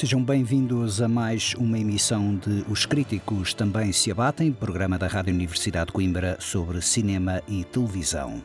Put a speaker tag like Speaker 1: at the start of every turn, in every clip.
Speaker 1: Sejam bem-vindos a mais uma emissão de Os Críticos Também Se Abatem, programa da Rádio Universidade de Coimbra sobre cinema e televisão.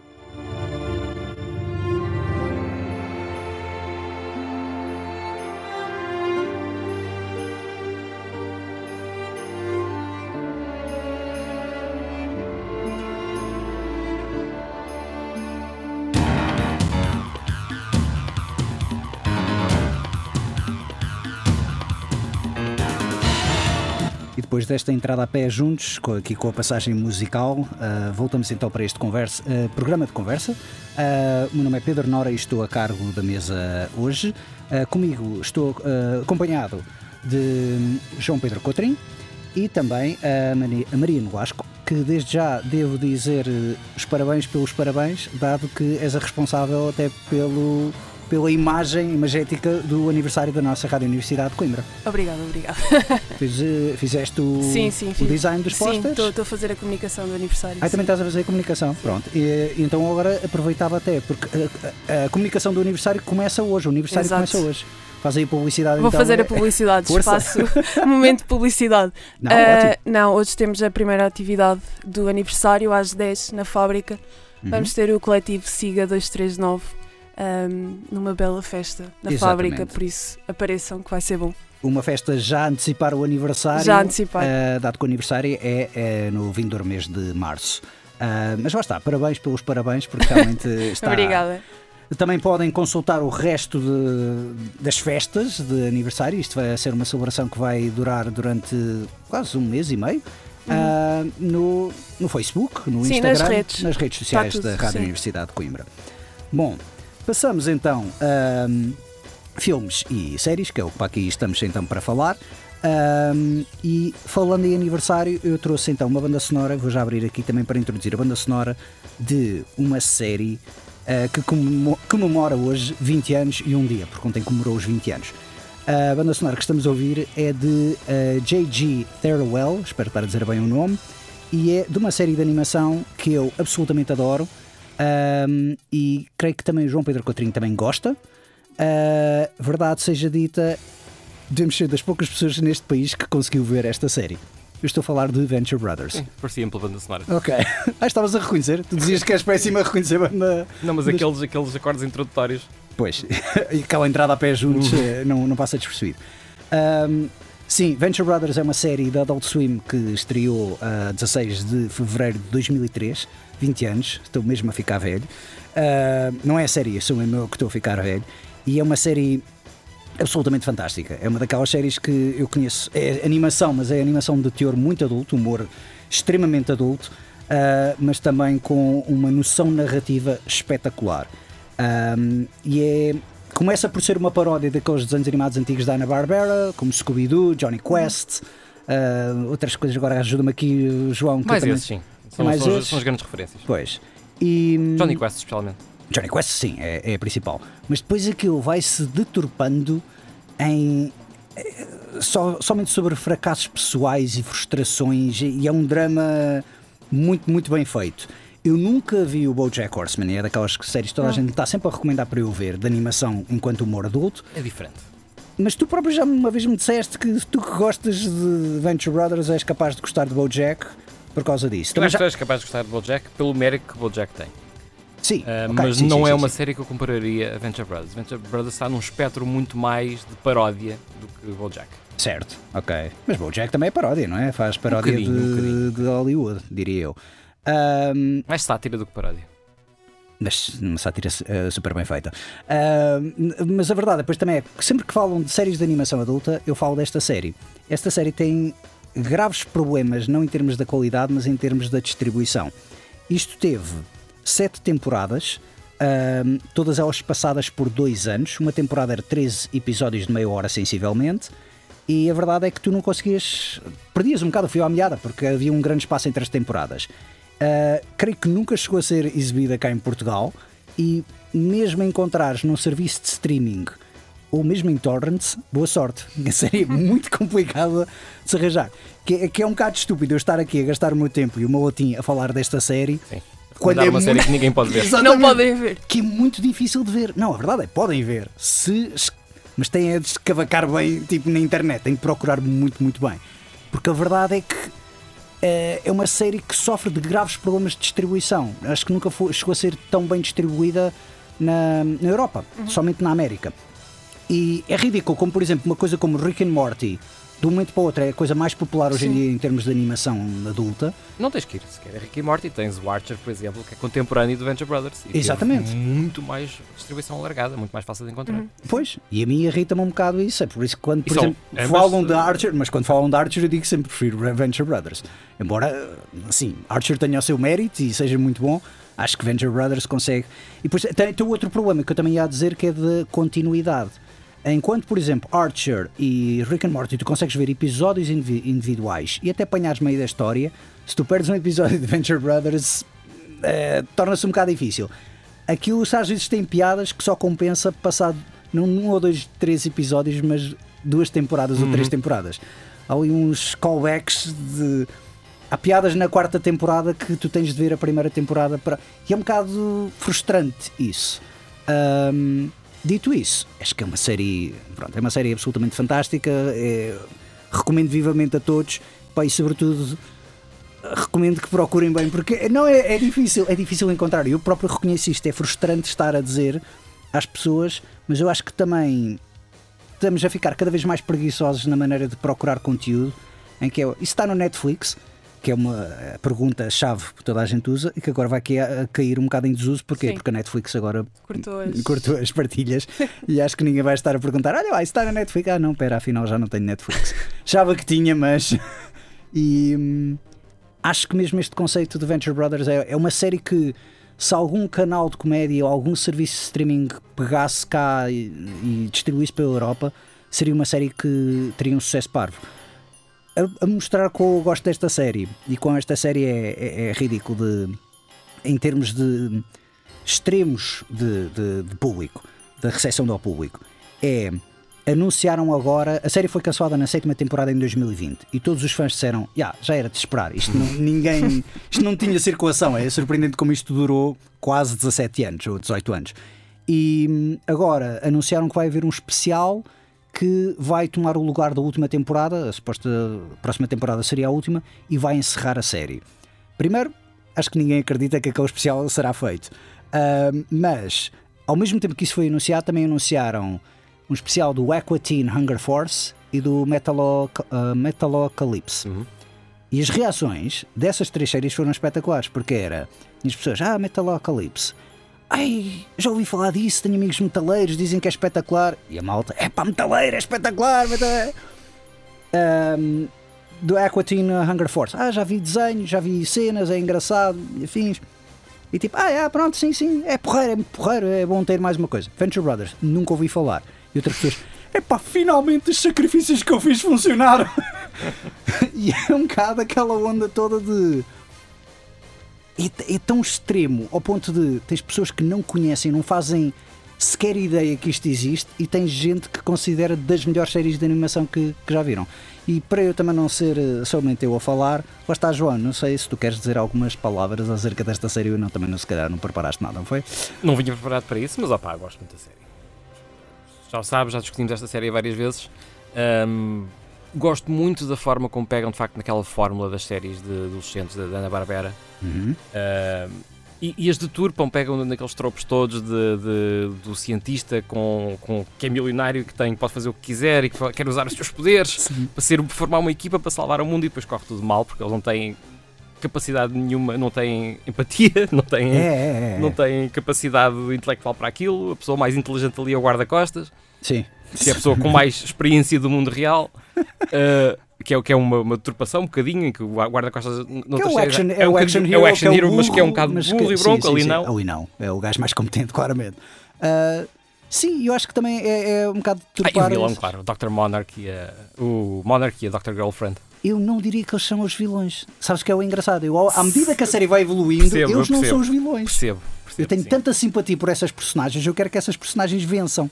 Speaker 1: Depois desta entrada a pé juntos, aqui com a passagem musical, ah, voltamos então para este conversa, ah, programa de conversa. O meu nome é Pedro Nora e estou a cargo da mesa hoje. Comigo estou acompanhado de João Pedro Cotrim e também a, a Maria Nolasco, que desde já devo dizer os parabéns pelos parabéns, dado que és a responsável até pelo, pela imagem imagética do aniversário da nossa Rádio Universidade de Coimbra.
Speaker 2: Obrigada, obrigada.
Speaker 1: Fiz, eh, fizeste o,
Speaker 2: sim, sim,
Speaker 1: o design dos
Speaker 2: Sim,
Speaker 1: posters?
Speaker 2: estou a fazer a comunicação do aniversário.
Speaker 1: Ah, também
Speaker 2: sim.
Speaker 1: estás a fazer a comunicação. Pronto. E, e então agora aproveitava até, porque a, a- a comunicação do aniversário começa hoje. O aniversário
Speaker 2: Exato.
Speaker 1: começa hoje. Faz aí a publicidade
Speaker 2: Vou
Speaker 1: então.
Speaker 2: fazer a publicidade, espaço, momento de publicidade.
Speaker 1: Não, ótimo.
Speaker 2: não, hoje temos a primeira atividade do aniversário às 10 na fábrica.
Speaker 1: Uhum.
Speaker 2: Vamos ter o coletivo SIGA 239 ahm, numa bela festa na
Speaker 1: Exatamente.
Speaker 2: fábrica, por isso apareçam que vai ser bom.
Speaker 1: Uma festa já a antecipar o aniversário.
Speaker 2: Já a antecipar.
Speaker 1: ah, dado que o aniversário é, é no vindouro mês de março. Ah, mas lá está, parabéns pelos parabéns, porque realmente está.
Speaker 2: Obrigada.
Speaker 1: Também podem consultar o resto de- das festas de aniversário. Isto vai ser uma celebração que vai durar durante quase um mês e meio. ah, no, no Facebook, no
Speaker 2: Uhum. Sim,
Speaker 1: Instagram,
Speaker 2: nas redes.
Speaker 1: nas redes sociais
Speaker 2: tudo,
Speaker 1: da Rádio
Speaker 2: sim.
Speaker 1: Universidade de Coimbra. Bom, passamos então a filmes e séries, que é o que aqui estamos então para falar. Ahm, e falando em aniversário, eu trouxe então uma banda sonora, vou já abrir aqui também para introduzir a banda sonora de uma série ah, que comemo- comemora hoje 20 anos e um dia, porque ontem comemorou os 20 anos. A banda sonora que estamos a ouvir é de ah, J.G. Thirlwell, espero estar a dizer bem o nome, e é de uma série de animação que eu absolutamente adoro ahm, e creio que também o João Pedro Cotrinho também gosta. Ah, verdade seja dita, devemos ser das poucas pessoas neste país que conseguiu ver esta série. Eu estou a falar de Venture Brothers.
Speaker 3: Sim, parecia pela banda sonora.
Speaker 1: Ok. Ah, estavas a reconhecer? Tu dizias que és péssimo a reconhecer a banda.
Speaker 3: Não, mas
Speaker 1: Mas-
Speaker 3: aqueles, aqueles acordes introdutórios.
Speaker 1: Pois, aquela entrada a pé juntos eh, não, não passa despercebido. Ahm, sim, Venture Brothers é uma série da Adult Swim que estreou a 16 de fevereiro de 2003, 20 anos, estou mesmo a ficar velho. Ah, não é a série, sou mesmo eu que estou a ficar velho. E é uma série absolutamente fantástica. É uma daquelas séries que eu conheço. É animação, mas é animação de teor muito adulto, humor extremamente adulto, ah, mas também com uma noção narrativa espetacular. Ahm, e é. Começa por ser uma paródia daqueles desenhos animados antigos da Hanna-Barbera, como Scooby-Doo, Johnny Quest, ah, outras coisas. Agora ajuda-me aqui, João. que
Speaker 3: Mais esses, sim. São,
Speaker 1: mais
Speaker 3: são,
Speaker 1: esses?
Speaker 3: são as grandes referências.
Speaker 1: Pois. E,
Speaker 3: Johnny Quest, especialmente.
Speaker 1: Johnny Quest, sim, é, é a principal. Mas depois aquilo vai se deturpando em. eh, Só, somente sobre fracassos pessoais e frustrações, e é um drama muito, muito bem feito. Eu nunca vi o Bojack Horseman, é daquelas séries que toda a gente está sempre a recomendar para eu ver, de animação enquanto humor adulto.
Speaker 3: É diferente.
Speaker 1: Mas tu próprio já uma vez me disseste que tu que gostas de Venture Brothers és capaz de gostar de Bojack por causa disso. Também
Speaker 3: que
Speaker 1: já-
Speaker 3: tu és capaz de gostar de Bojack pelo mérito que Bojack tem.
Speaker 1: Sim,
Speaker 3: Ah,
Speaker 1: ok,
Speaker 3: mas
Speaker 1: sim,
Speaker 3: não
Speaker 1: sim,
Speaker 3: é
Speaker 1: sim,
Speaker 3: uma série que eu compararia a Venture Brothers. Venture Brothers está num espectro muito mais de paródia do que BoJack.
Speaker 1: Certo, ok. Mas BoJack também é paródia, não é? Faz paródia
Speaker 3: bocadinho,
Speaker 1: de,
Speaker 3: um
Speaker 1: de Hollywood, diria eu. Ahm,
Speaker 3: Mais sátira do que paródia.
Speaker 1: mas uma sátira eh, super bem feita. Ahm, mas a verdade depois também é que sempre que falam de séries de animação adulta, eu falo desta série. Esta série tem graves problemas, não em termos da qualidade, mas em termos da distribuição. Isto teve sete temporadas, ahm, todas elas passadas por dois anos. Uma temporada era 13 episódios de meia hora, sensivelmente. E a verdade é que tu não conseguias. Perdias um bocado o fio à meada, porque havia um grande espaço entre as temporadas. Uh, creio que nunca chegou a ser exibida cá em Portugal e mesmo encontrares num serviço de streaming ou mesmo em torrents, boa sorte. A série é muito complicada de se arranjar. Que, é- que é um bocado estúpido eu estar aqui a gastar o meu tempo e o meu latim a falar desta série.
Speaker 3: Sim.
Speaker 1: Quando é
Speaker 3: uma série que ninguém pode ver.
Speaker 2: Não podem ver.
Speaker 1: Que é muito difícil de ver. Não, a verdade é, podem ver. Se, mas têm a de escavacar bem, tipo na internet. Têm que procurar muito, muito bem. Porque a verdade é que eh, é uma série que sofre de graves problemas de distribuição. Acho que nunca foi- chegou a ser tão bem distribuída na, na Europa, somente na América. E é ridículo, como por exemplo, uma coisa como Rick and Morty, de um momento para o outro, é a coisa mais popular hoje em
Speaker 2: Sim.
Speaker 1: dia em termos de animação adulta.
Speaker 3: Não tens que ir sequer a Rick e Morty. Tens o Archer, por exemplo, que é contemporâneo do Venture Brothers. E
Speaker 1: Exatamente.
Speaker 3: Muito mais distribuição alargada, muito mais fácil de encontrar.
Speaker 1: Pois, e a mim irrita-me um bocado isso. É por isso que quando, por exemplo,
Speaker 3: ambas,
Speaker 1: falam de Archer, mas quando falam de Archer eu digo que sempre prefiro Venture Brothers. Embora, sim, Archer tenha o seu mérito e seja muito bom, acho que Venture Brothers consegue. E depois tem, tem outro problema que eu também ia dizer que é de continuidade. Enquanto, por exemplo, Archer e Rick and Morty, tu consegues ver episódios indivi- individuais e até apanhares meio da história, se tu perdes um episódio de Venture Brothers, eh, torna-se um bocado difícil. Aquilo às vezes tem piadas que só compensa passado não um ou dois, três episódios, mas duas temporadas ou três temporadas. Há ali uns callbacks de. Há piadas na quarta temporada que tu tens de ver a primeira temporada para. E é um bocado frustrante isso. Ahm, dito isso, acho que é uma série. Pronto, é uma série absolutamente fantástica. é- recomendo vivamente a todos. Pá, e sobretudo recomendo que procurem bem, porque não é, é difícil, é difícil encontrar. Eu próprio reconheço isto, é frustrante estar a dizer às pessoas, mas eu acho que também estamos a ficar cada vez mais preguiçosos na maneira de procurar conteúdo. Em que é, isso está no Netflix, que é uma eh, pergunta-chave que toda a gente usa e que agora vai a cair um bocado em desuso. Porquê?
Speaker 2: Sim.
Speaker 1: Porque a Netflix agora
Speaker 2: Cortou as.
Speaker 1: cortou as partilhas e acho que ninguém vai estar a perguntar: olha lá, isso está na Netflix. Ah, não, pera, afinal já não tenho Netflix. Achava que tinha, mas. E hum, acho que mesmo este conceito de Venture Brothers é, é uma série que, se algum canal de comédia ou algum serviço de streaming pegasse cá e, e distribuísse pela Europa, seria uma série que teria um sucesso parvo. A, a mostrar que eu gosto desta série. E com esta série é, é, é ridículo de, em termos de extremos de, de- de público, da recepção do público, é anunciaram agora, a série foi cancelada na sétima temporada em 2020 e todos os fãs disseram, "Ya, já era de esperar, isto não, ninguém, isto não tinha circulação, é surpreendente como isto durou quase 17 anos ou 18 anos. E hum, agora anunciaram que vai haver um especial que vai tomar o lugar da última temporada, a suposta próxima temporada seria a última, e vai encerrar a série. Primeiro, acho que ninguém acredita que aquele especial será feito. Ahm, mas, ao mesmo tempo que isso foi anunciado, também anunciaram um especial do Aqua Teen Hunger Force e do Metalo, ah, Metalocalypse. E as reações dessas três séries foram espetaculares, porque era as pessoas, ah, Metalocalypse. Ai, já ouvi falar disso, tenho amigos metaleiros, dizem que é espetacular. E a malta, é pá, metaleiro, é espetacular, metaleiro. Ahm, do Aqua Teen Hunger Force. Ah, já vi desenhos, já vi cenas, é engraçado, e afins. E tipo, ah, é, pronto, sim, sim, é porreiro, é porreiro, é bom ter mais uma coisa. Venture Brothers, nunca ouvi falar. E outras pessoas, é pá, finalmente os sacrifícios que eu fiz funcionaram. e é um bocado aquela onda toda de. É, é tão extremo ao ponto de tens pessoas que não conhecem, não fazem sequer ideia que isto existe e tens gente que considera das melhores séries de animação que, que já viram. E para eu também não ser eh, somente eu a falar, lá está João, não sei se tu queres dizer algumas palavras acerca desta série ou não, também não se calhar não preparaste nada, não foi?
Speaker 3: Não vinha preparado para isso, mas opá, gosto muito da série. Já o sabes, já discutimos esta série várias vezes. Ahm, gosto muito da forma como pegam de facto naquela fórmula das séries de adolescentes da da Ana-Barbera
Speaker 1: Uhum.
Speaker 3: Ahm, E, e as deturpam, pegam naqueles tropos todos de, de- do cientista com, com, que é milionário, que tem, pode fazer o que quiser e que quer usar os seus poderes para ser, formar uma equipa para salvar o mundo e depois corre tudo mal porque eles não têm capacidade nenhuma, não têm empatia, não têm,
Speaker 1: É, é, é.
Speaker 3: não têm capacidade intelectual para aquilo. A pessoa mais inteligente ali é o guarda-costas,
Speaker 1: Sim.
Speaker 3: que é a pessoa com mais experiência do mundo real. Uh, que é, que é uma, uma deturpação um bocadinho em que o guarda-costas não
Speaker 1: é o action, é
Speaker 3: um
Speaker 1: o action hero,
Speaker 3: é o action
Speaker 1: é
Speaker 3: hero, mas que é um bocado burro e bronco, ali
Speaker 1: sim.
Speaker 3: não.
Speaker 1: Ali não. É o gajo mais competente, claramente. Ah, sim, eu acho que também é, é um bocado
Speaker 3: Ah, e o vilão, claro, o Dr. Monarch e a, o Monarch e a Dr. Girlfriend.
Speaker 1: Eu não diria que eles são os vilões. Sabes que é o engraçado? Eu, à medida que a série vai evoluindo,
Speaker 3: Percebo,
Speaker 1: eles não
Speaker 3: percebo.
Speaker 1: são os vilões.
Speaker 3: Percebo. percebo
Speaker 1: Eu tenho
Speaker 3: sim.
Speaker 1: tanta simpatia por essas personagens, eu quero que essas personagens vençam.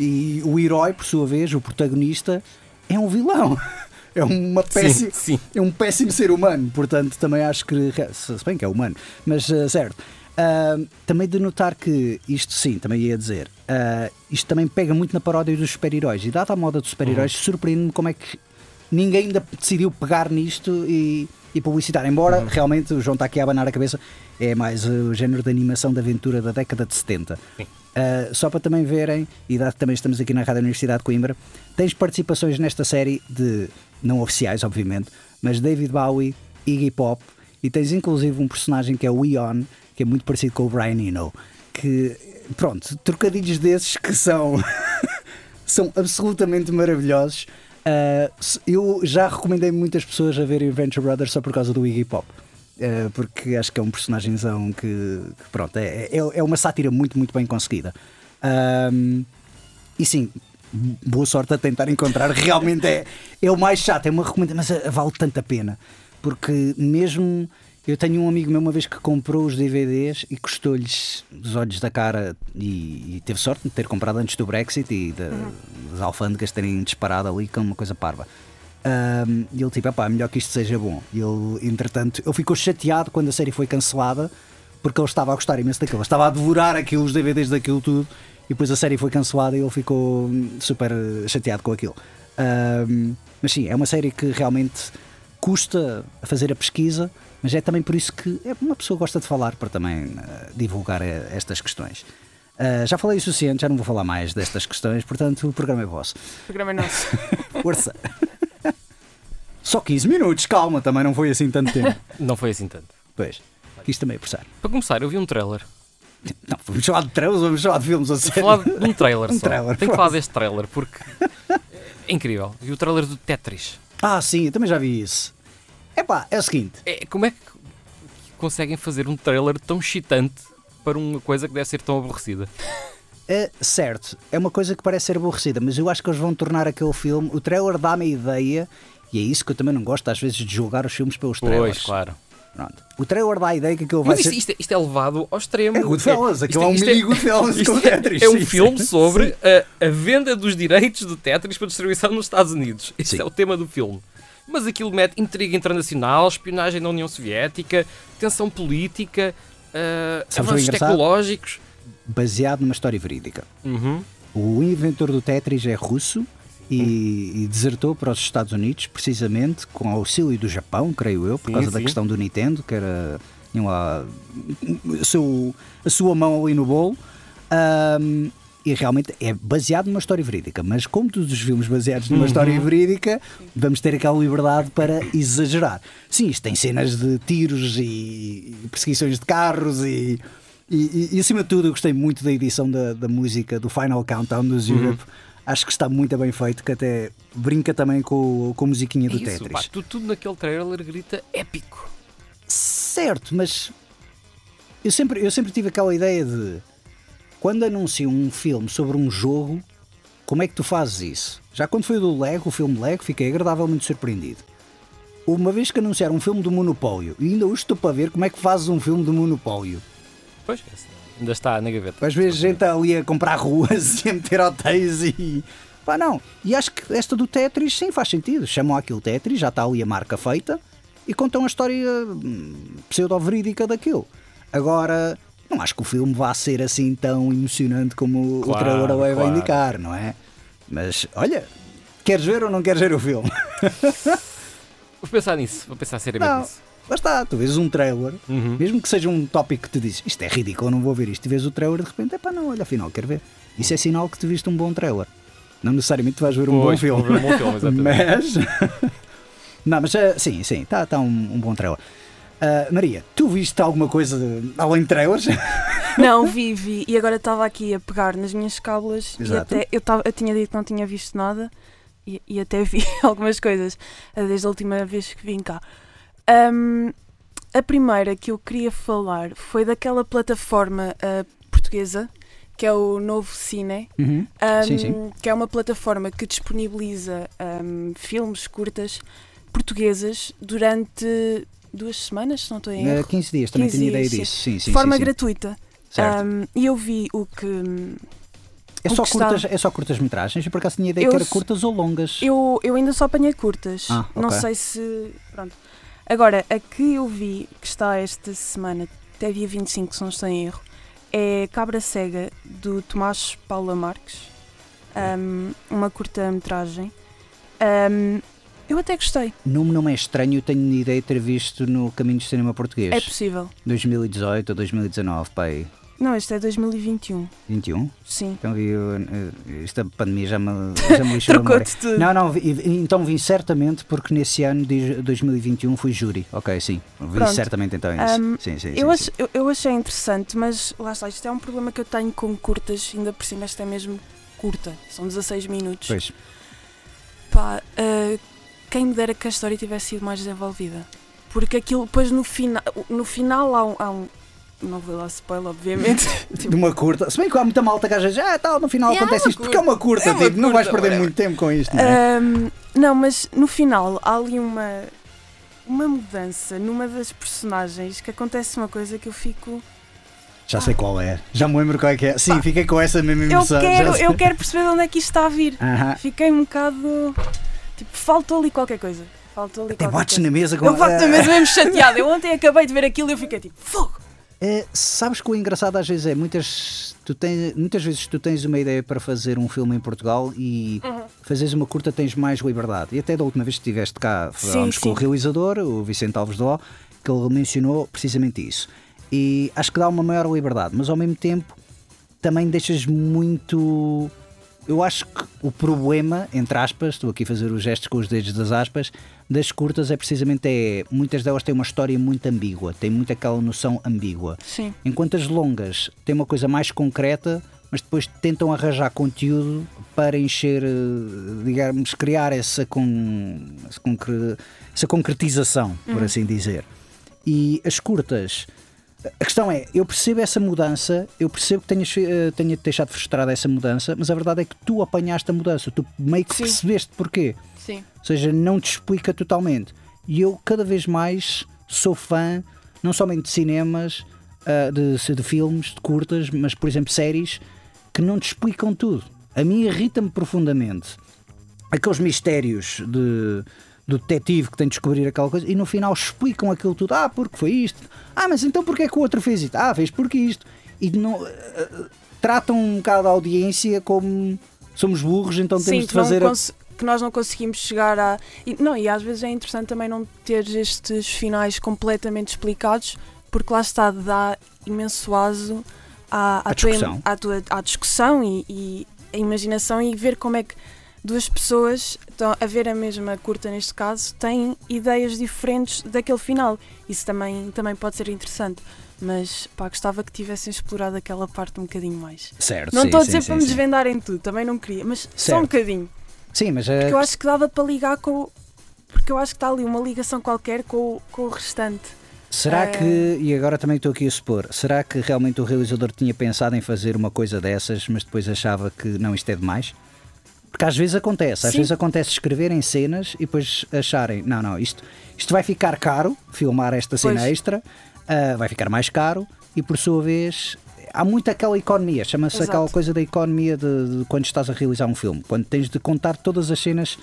Speaker 1: E o herói, por sua vez, o protagonista, é um vilão. É uma péssima.
Speaker 3: Sim, sim.
Speaker 1: é um péssimo ser humano, portanto também acho que, se bem que é humano, mas eh, certo. Ah, também de notar que isto sim, também ia dizer, ah, isto também pega muito na paródia dos super-heróis e dada a moda dos super-heróis, surpreende-me como é que ninguém ainda decidiu pegar nisto e, e publicitar, embora realmente o João está aqui a abanar a cabeça, é mais eh, o género de animação de aventura da década de 70.
Speaker 3: Sim.
Speaker 1: Uh, só para também verem, e dado que também estamos aqui na Rádio Universidade de Coimbra, tens participações nesta série de, não oficiais, obviamente, mas David Bowie, Iggy Pop, e tens inclusive um personagem que é o Eon, que é muito parecido com o Brian Eno, que, pronto, trocadilhos desses que são, são absolutamente maravilhosos. Uh, eu já recomendei muitas pessoas a verem Venture Brothers só por causa do Iggy Pop. Uh, porque acho que é um personagemzão que, que pronto, é, é, é uma sátira muito, muito bem conseguida. Um, e sim, boa sorte a tentar encontrar. Realmente é, é o mais chato, é uma recomendação, mas uh, vale tanta pena. Porque mesmo eu tenho um amigo meu uma vez que comprou os DVDs e custou-lhes os olhos da cara e, e teve sorte de ter comprado antes do Brexit e da- das alfândegas terem disparado ali com uma coisa parva. Um, e ele tipo, "Epá, é melhor que isto seja bom. E ele, entretanto, ele ficou chateado quando a série foi cancelada porque ele estava a gostar imenso daquilo. Ele estava a devorar aquilo, os DVDs daquilo tudo e depois a série foi cancelada e ele ficou hum, super chateado com aquilo. Um, mas sim, é uma série que realmente custa a fazer a pesquisa, mas é também por isso que é uma pessoa gosta de falar para também eh, divulgar eh, estas questões. Ah, já falei o suficiente, já não vou falar mais destas questões, portanto o programa é vosso.
Speaker 2: O programa é nosso.
Speaker 1: Força! Só 15 minutos, calma, também não foi assim tanto tempo.
Speaker 3: Não foi assim tanto.
Speaker 1: Pois, isto também é pressar.
Speaker 3: Para começar, eu vi um trailer.
Speaker 1: Não, vamos falar de trailers, vamos falar de filmes a sério.
Speaker 3: falar de um trailer
Speaker 1: Um
Speaker 3: só.
Speaker 1: trailer,
Speaker 3: Tenho que falar deste trailer porque é incrível. Vi o trailer do Tetris.
Speaker 1: Ah, sim, eu também já vi isso. Epá, é o seguinte,
Speaker 3: É, como é que conseguem fazer um trailer tão excitante para uma coisa que deve ser tão aborrecida?
Speaker 1: é certo, é uma coisa que parece ser aborrecida, mas eu acho que eles vão tornar aquele filme. O trailer dá-me a ideia, e é isso que eu também não gosto às vezes de julgar os filmes pelos trailers.
Speaker 3: Pois, claro.
Speaker 1: Pronto. O trailer dá a ideia que aquilo vai
Speaker 3: Mas isto,
Speaker 1: ser.
Speaker 3: isto é- isto é levado ao extremo.
Speaker 1: É Goodfellas, aquilo é um
Speaker 3: isto
Speaker 1: mini Goodfellas com
Speaker 3: é-
Speaker 1: Tetris,
Speaker 3: É um
Speaker 1: sim,
Speaker 3: filme
Speaker 1: sim.
Speaker 3: sobre a, a venda dos direitos do Tetris para distribuição nos Estados Unidos. Esse
Speaker 1: Sim.
Speaker 3: é o tema do filme. Mas aquilo mete intriga internacional, espionagem na União Soviética, tensão política, uh, avanços tecnológicos.
Speaker 1: baseado numa história verídica.
Speaker 3: Uhum.
Speaker 1: O inventor do Tetris é russo e, e desertou para os Estados Unidos, precisamente com auxílio do Japão, creio eu, por
Speaker 3: Sim,
Speaker 1: causa da
Speaker 3: sim.
Speaker 1: questão do Nintendo, que era tinham lá seu- a sua mão ali no bolo. Ahm, e realmente é baseado numa história verídica, mas como todos os filmes baseados numa história verídica, vamos ter aquela liberdade para exagerar. Sim, isto tem cenas de tiros e perseguições de carros e, e, e- e, acima de tudo eu gostei muito da edição da, da música do Final Countdown dos Europe. Acho que está muito bem feito, que até brinca também com, com a musiquinha do
Speaker 3: Isso,
Speaker 1: Tetris.
Speaker 3: pá, tudo, tudo naquele trailer grita épico.
Speaker 1: Certo, mas eu sempre, eu sempre tive aquela ideia de quando anunciam um filme sobre um jogo, como é que tu fazes isso? Já quando foi o do Lego, o filme Lego, fiquei agradavelmente surpreendido. Uma vez que anunciaram um filme do Monopólio, e ainda hoje estou para ver como é que fazes um filme do Monopólio.
Speaker 3: Pois, ainda está na gaveta.
Speaker 1: Às vezes gente ali a comprar ruas e a meter hotéis e. Pá, não. E acho que esta do Tetris sim faz sentido. Chamam aquilo Tetris, já está ali a marca feita e contam a história hum, pseudo-verídica daquilo. Agora, não acho que o filme vá ser assim tão emocionante como o
Speaker 3: Claro,
Speaker 1: trailer leva a
Speaker 3: claro.
Speaker 1: indicar, não é? Mas, olha, queres ver ou não queres ver o filme?
Speaker 3: Vou pensar nisso, vou pensar seriamente
Speaker 1: Não.
Speaker 3: nisso.
Speaker 1: Lá está, tu vês um trailer,
Speaker 3: Uhum.
Speaker 1: mesmo que seja um tópico que te dizes isto é ridículo, eu não vou ver isto, e vês o trailer de repente, epá, não, olha, afinal, quero ver. Isso é sinal que tu viste um bom trailer. Não necessariamente tu vais ver um bom
Speaker 3: Pois,
Speaker 1: filme.
Speaker 3: vou ver um bom filme.
Speaker 1: Mas. não, mas ah, sim, sim, está tá um, um bom trailer. Ah, Maria, tu viste alguma coisa de- além de trailers?
Speaker 2: Não, vi, vi. E agora estava aqui a pegar nas minhas cábulas e
Speaker 1: Exato.
Speaker 2: até eu, tava, eu tinha dito que não tinha visto nada e, e até vi algumas coisas eh, desde a última vez que vim cá. Ahm, a primeira que eu queria falar foi daquela plataforma ah, portuguesa que é o Novo Cine.
Speaker 1: Uhum.
Speaker 2: Ahm,
Speaker 1: Sim, sim.
Speaker 2: que é uma plataforma que disponibiliza ahm, filmes curtas portuguesas durante duas semanas, se não estou em
Speaker 1: Ah,
Speaker 2: erro,
Speaker 1: 15 dias, também
Speaker 2: 15
Speaker 1: tinha ideia
Speaker 2: dias, sim.
Speaker 1: disso. Sim, sim,
Speaker 2: de forma
Speaker 1: sim,
Speaker 2: gratuita. Um, e eu vi o que.
Speaker 1: é, só
Speaker 2: está-
Speaker 1: curtas, é só curtas metragens? Eu por acaso tinha ideia
Speaker 2: Eu
Speaker 1: que era curtas ou longas.
Speaker 2: Eu, eu ainda só apanhei curtas.
Speaker 1: Ah,
Speaker 2: Não
Speaker 1: ok.
Speaker 2: sei se. Pronto. Agora, a que eu vi que está esta semana, até dia 25, se não estou em erro, é Cabra Cega, do Tomás Paula Marques. Um, uma curta-metragem. Um, eu até gostei.
Speaker 1: Nome não é estranho, eu tenho ideia de ter visto no Caminho do Cinema Português.
Speaker 2: É possível.
Speaker 1: 2018 ou 2019, pai.
Speaker 2: Não, este é 2021.
Speaker 1: 21?
Speaker 2: Sim.
Speaker 1: Então vi. eh, Esta pandemia já me, já me lixou.
Speaker 2: Trocou-te tudo.
Speaker 1: Não, não, vi- então vi certamente porque nesse ano de 2021 fui júri. Ok, sim. Vi
Speaker 2: Pronto.
Speaker 1: certamente então isso.
Speaker 2: Um,
Speaker 1: sim, sim,
Speaker 2: Eu,
Speaker 1: sim,
Speaker 2: ach- eu, eu achei interessante, mas lá está, isto é um problema que eu tenho com curtas, ainda por cima esta é mesmo curta, são 16 minutos.
Speaker 1: Pois.
Speaker 2: Pá, ah, quem me dera que a história tivesse sido mais desenvolvida. Porque aquilo, depois no, fina, no final há um, há um- Não vou dar spoiler, obviamente.
Speaker 1: De uma curta. Se bem que há muita malta que às vezes, ah, tal, no final
Speaker 2: É,
Speaker 1: acontece isto, porque é uma curta,
Speaker 2: É uma
Speaker 1: tipo, não vais
Speaker 2: curta,
Speaker 1: perder
Speaker 2: whatever.
Speaker 1: muito tempo com isto, não é?
Speaker 2: Ahm, não, mas no final há ali uma. Uma mudança numa das personagens que acontece uma coisa que eu fico.
Speaker 1: Já sei qual é. Já me lembro qual é que é. Sim, fiquei com essa mesma
Speaker 2: Eu
Speaker 1: emoção. já
Speaker 2: quero, eu quero perceber de onde é que isto está a vir.
Speaker 1: Aham.
Speaker 2: Fiquei um bocado. Tipo, faltou ali qualquer coisa. Faltou ali
Speaker 1: Até bates
Speaker 2: coisa.
Speaker 1: na mesa com
Speaker 2: Eu bato
Speaker 1: Ah,
Speaker 2: na mesa mesmo chateada. Eu ontem acabei de ver aquilo e eu fiquei tipo, fogo!
Speaker 1: É, sabes que o engraçado às vezes é muitas, tu tens, muitas vezes tu tens uma ideia para fazer um filme em Portugal e
Speaker 2: Uhum.
Speaker 1: fazes uma curta tens mais liberdade. E até da última vez que estiveste cá, falámos com o realizador, o Vicente Alves Dó, que ele mencionou precisamente isso. E acho que dá uma maior liberdade, mas ao mesmo tempo também deixas muito. Eu acho que o problema, entre aspas, estou aqui a fazer os gestos com os dedos das aspas, das curtas é precisamente é. Muitas delas têm uma história muito ambígua, têm muito aquela noção ambígua.
Speaker 2: Sim.
Speaker 1: Enquanto as longas têm uma coisa mais concreta, mas depois tentam arranjar conteúdo para encher, eh, digamos, criar essa, con... essa concre- essa concretização, por assim dizer. E as curtas. A questão é, eu percebo essa mudança, eu percebo que tenhas, eh, tenha te deixado frustrada essa mudança, mas a verdade é que tu apanhaste a mudança, tu meio que
Speaker 2: Sim.
Speaker 1: percebeste porquê.
Speaker 2: Sim.
Speaker 1: Ou seja, não te explica totalmente. E eu cada vez mais sou fã, não somente de cinemas, ah, de, de filmes, de curtas, mas por exemplo séries que não te explicam tudo. A mim irrita-me profundamente aqueles mistérios de do detetive que tem de descobrir aquela coisa e no final explicam aquilo tudo. Ah, porque foi isto. Ah, mas então porque é que o outro fez isto? Ah, fez porque isto. E não, ah, tratam um bocado a audiência como somos burros, então
Speaker 2: Sim,
Speaker 1: temos de fazer. a-
Speaker 2: que nós não conseguimos chegar a. E, não, e às vezes é interessante também não ter estes finais completamente explicados, porque lá está, dá imenso aso à, à,
Speaker 1: À
Speaker 2: tua,
Speaker 1: discussão.
Speaker 2: à, tua, à discussão e, e a imaginação e ver como é que duas pessoas estão a ver a mesma curta neste caso têm ideias diferentes daquele final. Isso também, também pode ser interessante. Mas pá, gostava que tivessem explorado aquela parte um bocadinho mais.
Speaker 1: Certo,
Speaker 2: Não estou a dizer
Speaker 1: sim,
Speaker 2: para me desvendarem tudo, também não queria, mas só
Speaker 1: Certo.
Speaker 2: um bocadinho.
Speaker 1: Sim, mas é
Speaker 2: Porque eu acho que dava para ligar com. Porque eu acho que está ali uma ligação qualquer com, o- com o restante.
Speaker 1: será
Speaker 2: é-
Speaker 1: que, e agora também estou aqui a supor, será que realmente o realizador tinha pensado em fazer uma coisa dessas, mas depois achava que não, isto é demais? Porque às vezes acontece, às
Speaker 2: Sim.
Speaker 1: vezes acontece escreverem cenas e depois acharem, não, não, isto, isto vai ficar caro, filmar esta cena
Speaker 2: Pois.
Speaker 1: extra, ah, vai ficar mais caro e por sua vez há muito aquela economia, chama-se aquela coisa da economia de, de quando estás a realizar um filme, quando tens de contar todas as cenas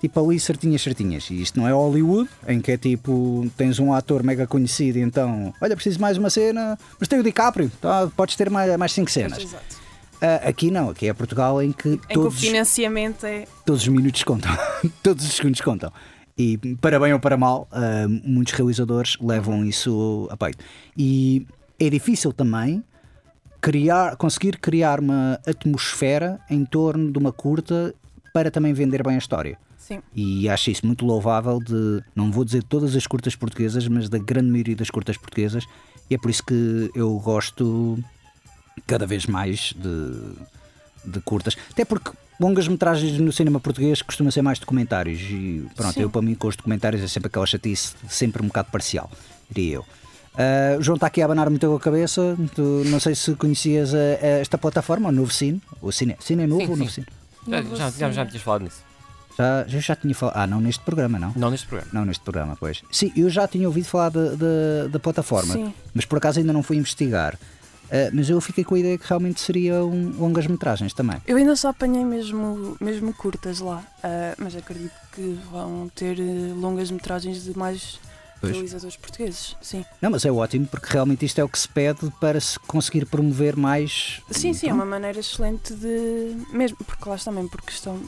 Speaker 1: tipo ali certinhas, certinhas. E isto não é Hollywood, em que é tipo, tens um ator mega conhecido e então, olha, preciso mais uma cena, mas tem o DiCaprio, tá, podes ter mais, mais cinco cenas.
Speaker 2: Exato.
Speaker 1: Ah, aqui não, aqui é Portugal em que,
Speaker 2: Em que o
Speaker 1: todos,
Speaker 2: financiamento é.
Speaker 1: todos os minutos contam, todos os segundos contam. E para bem ou para mal, uh, muitos realizadores levam isso a peito. E é difícil também criar, conseguir criar uma atmosfera em torno de uma curta para também vender bem a história.
Speaker 2: Sim.
Speaker 1: E acho isso muito louvável de, não vou dizer todas as curtas portuguesas, mas da grande maioria das curtas portuguesas. E é por isso que eu gosto cada vez mais de, de curtas. Até porque longas metragens no cinema português costuma ser mais documentários. E pronto,
Speaker 2: Sim.
Speaker 1: eu para mim com os documentários é sempre aquela chatice, sempre um bocado parcial, diria eu. Uh, o João está aqui a abanar muito a cabeça. Tu, não sei se conhecias a- a esta plataforma, o Novo Cine. O Cine, Cine é novo
Speaker 3: Sim,
Speaker 1: ou Novo. Cine?
Speaker 3: Já, já, já,
Speaker 2: Cine.
Speaker 3: tinhas falado nisso.
Speaker 1: Já, já, já tinha falado. Ah, não neste programa, não.
Speaker 3: Não neste programa.
Speaker 1: Não neste programa, pois. Sim, eu já tinha ouvido falar da- da- da plataforma,
Speaker 2: Sim.
Speaker 1: mas por acaso ainda não fui investigar. Uh, mas eu fiquei com a ideia que realmente seriam longas metragens também.
Speaker 2: Eu ainda só apanhei mesmo, mesmo curtas lá, ah, mas acredito que vão ter eh, longas metragens de mais
Speaker 1: Pois.
Speaker 2: realizadores portugueses. Sim,
Speaker 1: Não, mas é ótimo porque realmente isto é o que se pede para se conseguir promover mais.
Speaker 2: sim, sim, é uma maneira excelente de. Mesmo, porque lá também, por questão.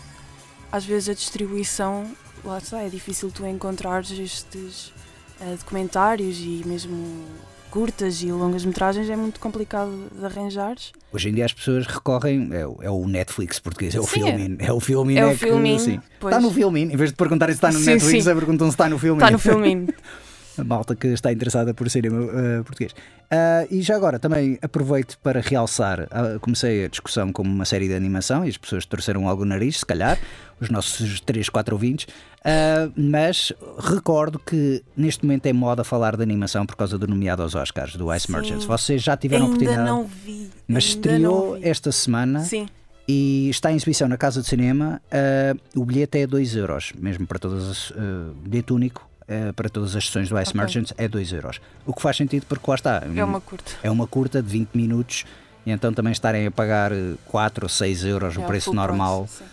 Speaker 2: Às vezes a distribuição, lá está, é difícil tu encontrares estes ah, documentários e mesmo curtas e longas metragens, é muito complicado de arranjares.
Speaker 1: Hoje em dia as pessoas recorrem. É, o- é o Netflix português, é o Filmin. É, o
Speaker 2: é o filminho.
Speaker 1: sim.
Speaker 2: pois.
Speaker 1: Está no Filmin. Em vez de perguntar se está no
Speaker 2: Sim,
Speaker 1: Netflix,
Speaker 2: sim.
Speaker 1: é perguntam se está no Filmin.
Speaker 2: Está no filminho.
Speaker 1: a malta que está interessada por cinema uh, português. Uh, e já agora também aproveito para realçar, uh, comecei a discussão como uma série de animação e as pessoas torceram algo o nariz, se calhar, os nossos 3, 4 ouvintes, uh, mas recordo que neste momento é moda falar de animação por causa do nomeado aos Oscars, do Ice
Speaker 2: Sim.
Speaker 1: Merchants. Vocês já tiveram a
Speaker 2: Ainda
Speaker 1: oportunidade,
Speaker 2: não vi.
Speaker 1: mas estreou esta semana
Speaker 2: Sim,
Speaker 1: e está em exibição na Casa de Cinema. uh, o bilhete é 2 euros, mesmo para todas as. Uh, bilhete único uh, para todas as sessões do Ice
Speaker 2: Ok.
Speaker 1: Merchants é 2 euros. O que faz sentido porque lá está.
Speaker 2: é uma curta.
Speaker 1: é uma curta de 20 minutos e então também estarem a pagar 4 ou 6 euros o
Speaker 2: É
Speaker 1: preço
Speaker 2: full
Speaker 1: normal
Speaker 2: price,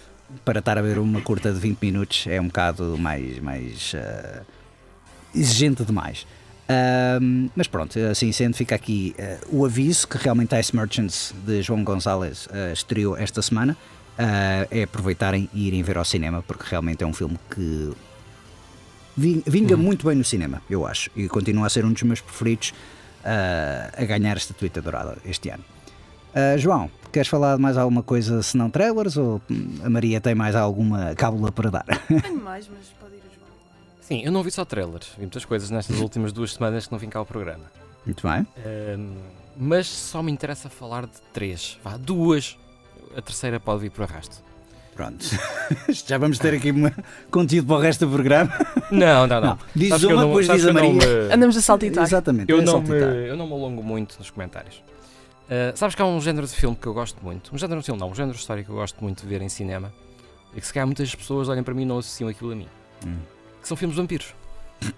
Speaker 1: para estar a ver uma curta de 20 minutos é um bocado mais, mais uh, exigente demais. Ahm, mas pronto, assim sendo, fica aqui uh, o aviso que realmente Ice Merchants de João Gonzalez uh, estreou esta semana. Uh, é aproveitarem e irem ver ao cinema, porque realmente é um filme que vin- vinga muito bem no cinema, eu acho, e continua a ser um dos meus preferidos uh, a ganhar esta estatueta dourada este ano. Uh, João, queres falar de mais alguma coisa senão trailers ou hum, a Maria tem mais alguma cábula para dar?
Speaker 2: Tenho mais, mas pode ir a João.
Speaker 3: Sim, eu não vi só trailers. Vi muitas coisas nestas últimas duas semanas que não vim cá ao programa.
Speaker 1: Muito bem.
Speaker 3: Mas só me interessa falar de três. Vá, duas. A terceira pode vir por arrasto.
Speaker 1: Pronto. Já vamos ter aqui uma- conteúdo para o resto do programa.
Speaker 3: Não, não, não.
Speaker 1: Não, diz
Speaker 3: Sabes
Speaker 1: uma,
Speaker 3: não-
Speaker 1: depois diz a Maria.
Speaker 3: me-
Speaker 2: Andamos a saltitar.
Speaker 1: Exatamente.
Speaker 3: Eu
Speaker 1: é
Speaker 3: não,
Speaker 1: saltitar.
Speaker 3: me, eu não me alongo muito nos comentários. Ah, sabes que há um género de filme que eu gosto muito. Um género de filme, não, um género de história que eu gosto muito de ver em cinema. E que se calhar muitas pessoas olham para mim e não associam aquilo a mim.
Speaker 1: Hum,
Speaker 3: Que são filmes de vampiros.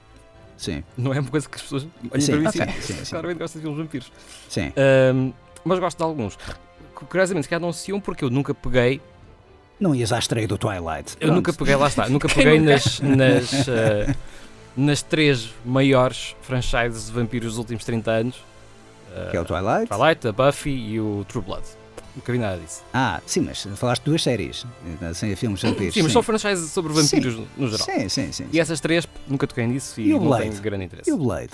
Speaker 1: Sim,
Speaker 3: Não é uma coisa que as pessoas olhem
Speaker 1: sim,
Speaker 3: para mim
Speaker 1: ok,
Speaker 3: e
Speaker 1: sim,
Speaker 3: sim.
Speaker 1: sim,
Speaker 3: Claramente gosto de filmes de vampiros.
Speaker 1: sim.
Speaker 3: Ahm, mas gosto de alguns. Curiosamente, se calhar não associam porque eu nunca peguei.
Speaker 1: Não ias à estreia do Twilight.
Speaker 3: Eu nunca
Speaker 1: Pronto.
Speaker 3: peguei, lá está, nunca peguei nas, nas, ah, nas três maiores franchises de vampiros dos últimos 30 anos. Ah,
Speaker 1: Que é o Twilight?
Speaker 3: Twilight, a Buffy e o True Blood. Nunca vi nada disso.
Speaker 1: Ah, sim, mas falaste de duas séries. Sem filmes vampiros.
Speaker 3: Sim, mas são franchises sobre vampiros no geral.
Speaker 1: Sim, sim, sim.
Speaker 3: E essas três nunca toquei nisso e,
Speaker 1: E o
Speaker 3: não
Speaker 1: Blade?
Speaker 3: tenho grande interesse.
Speaker 1: E o Blade?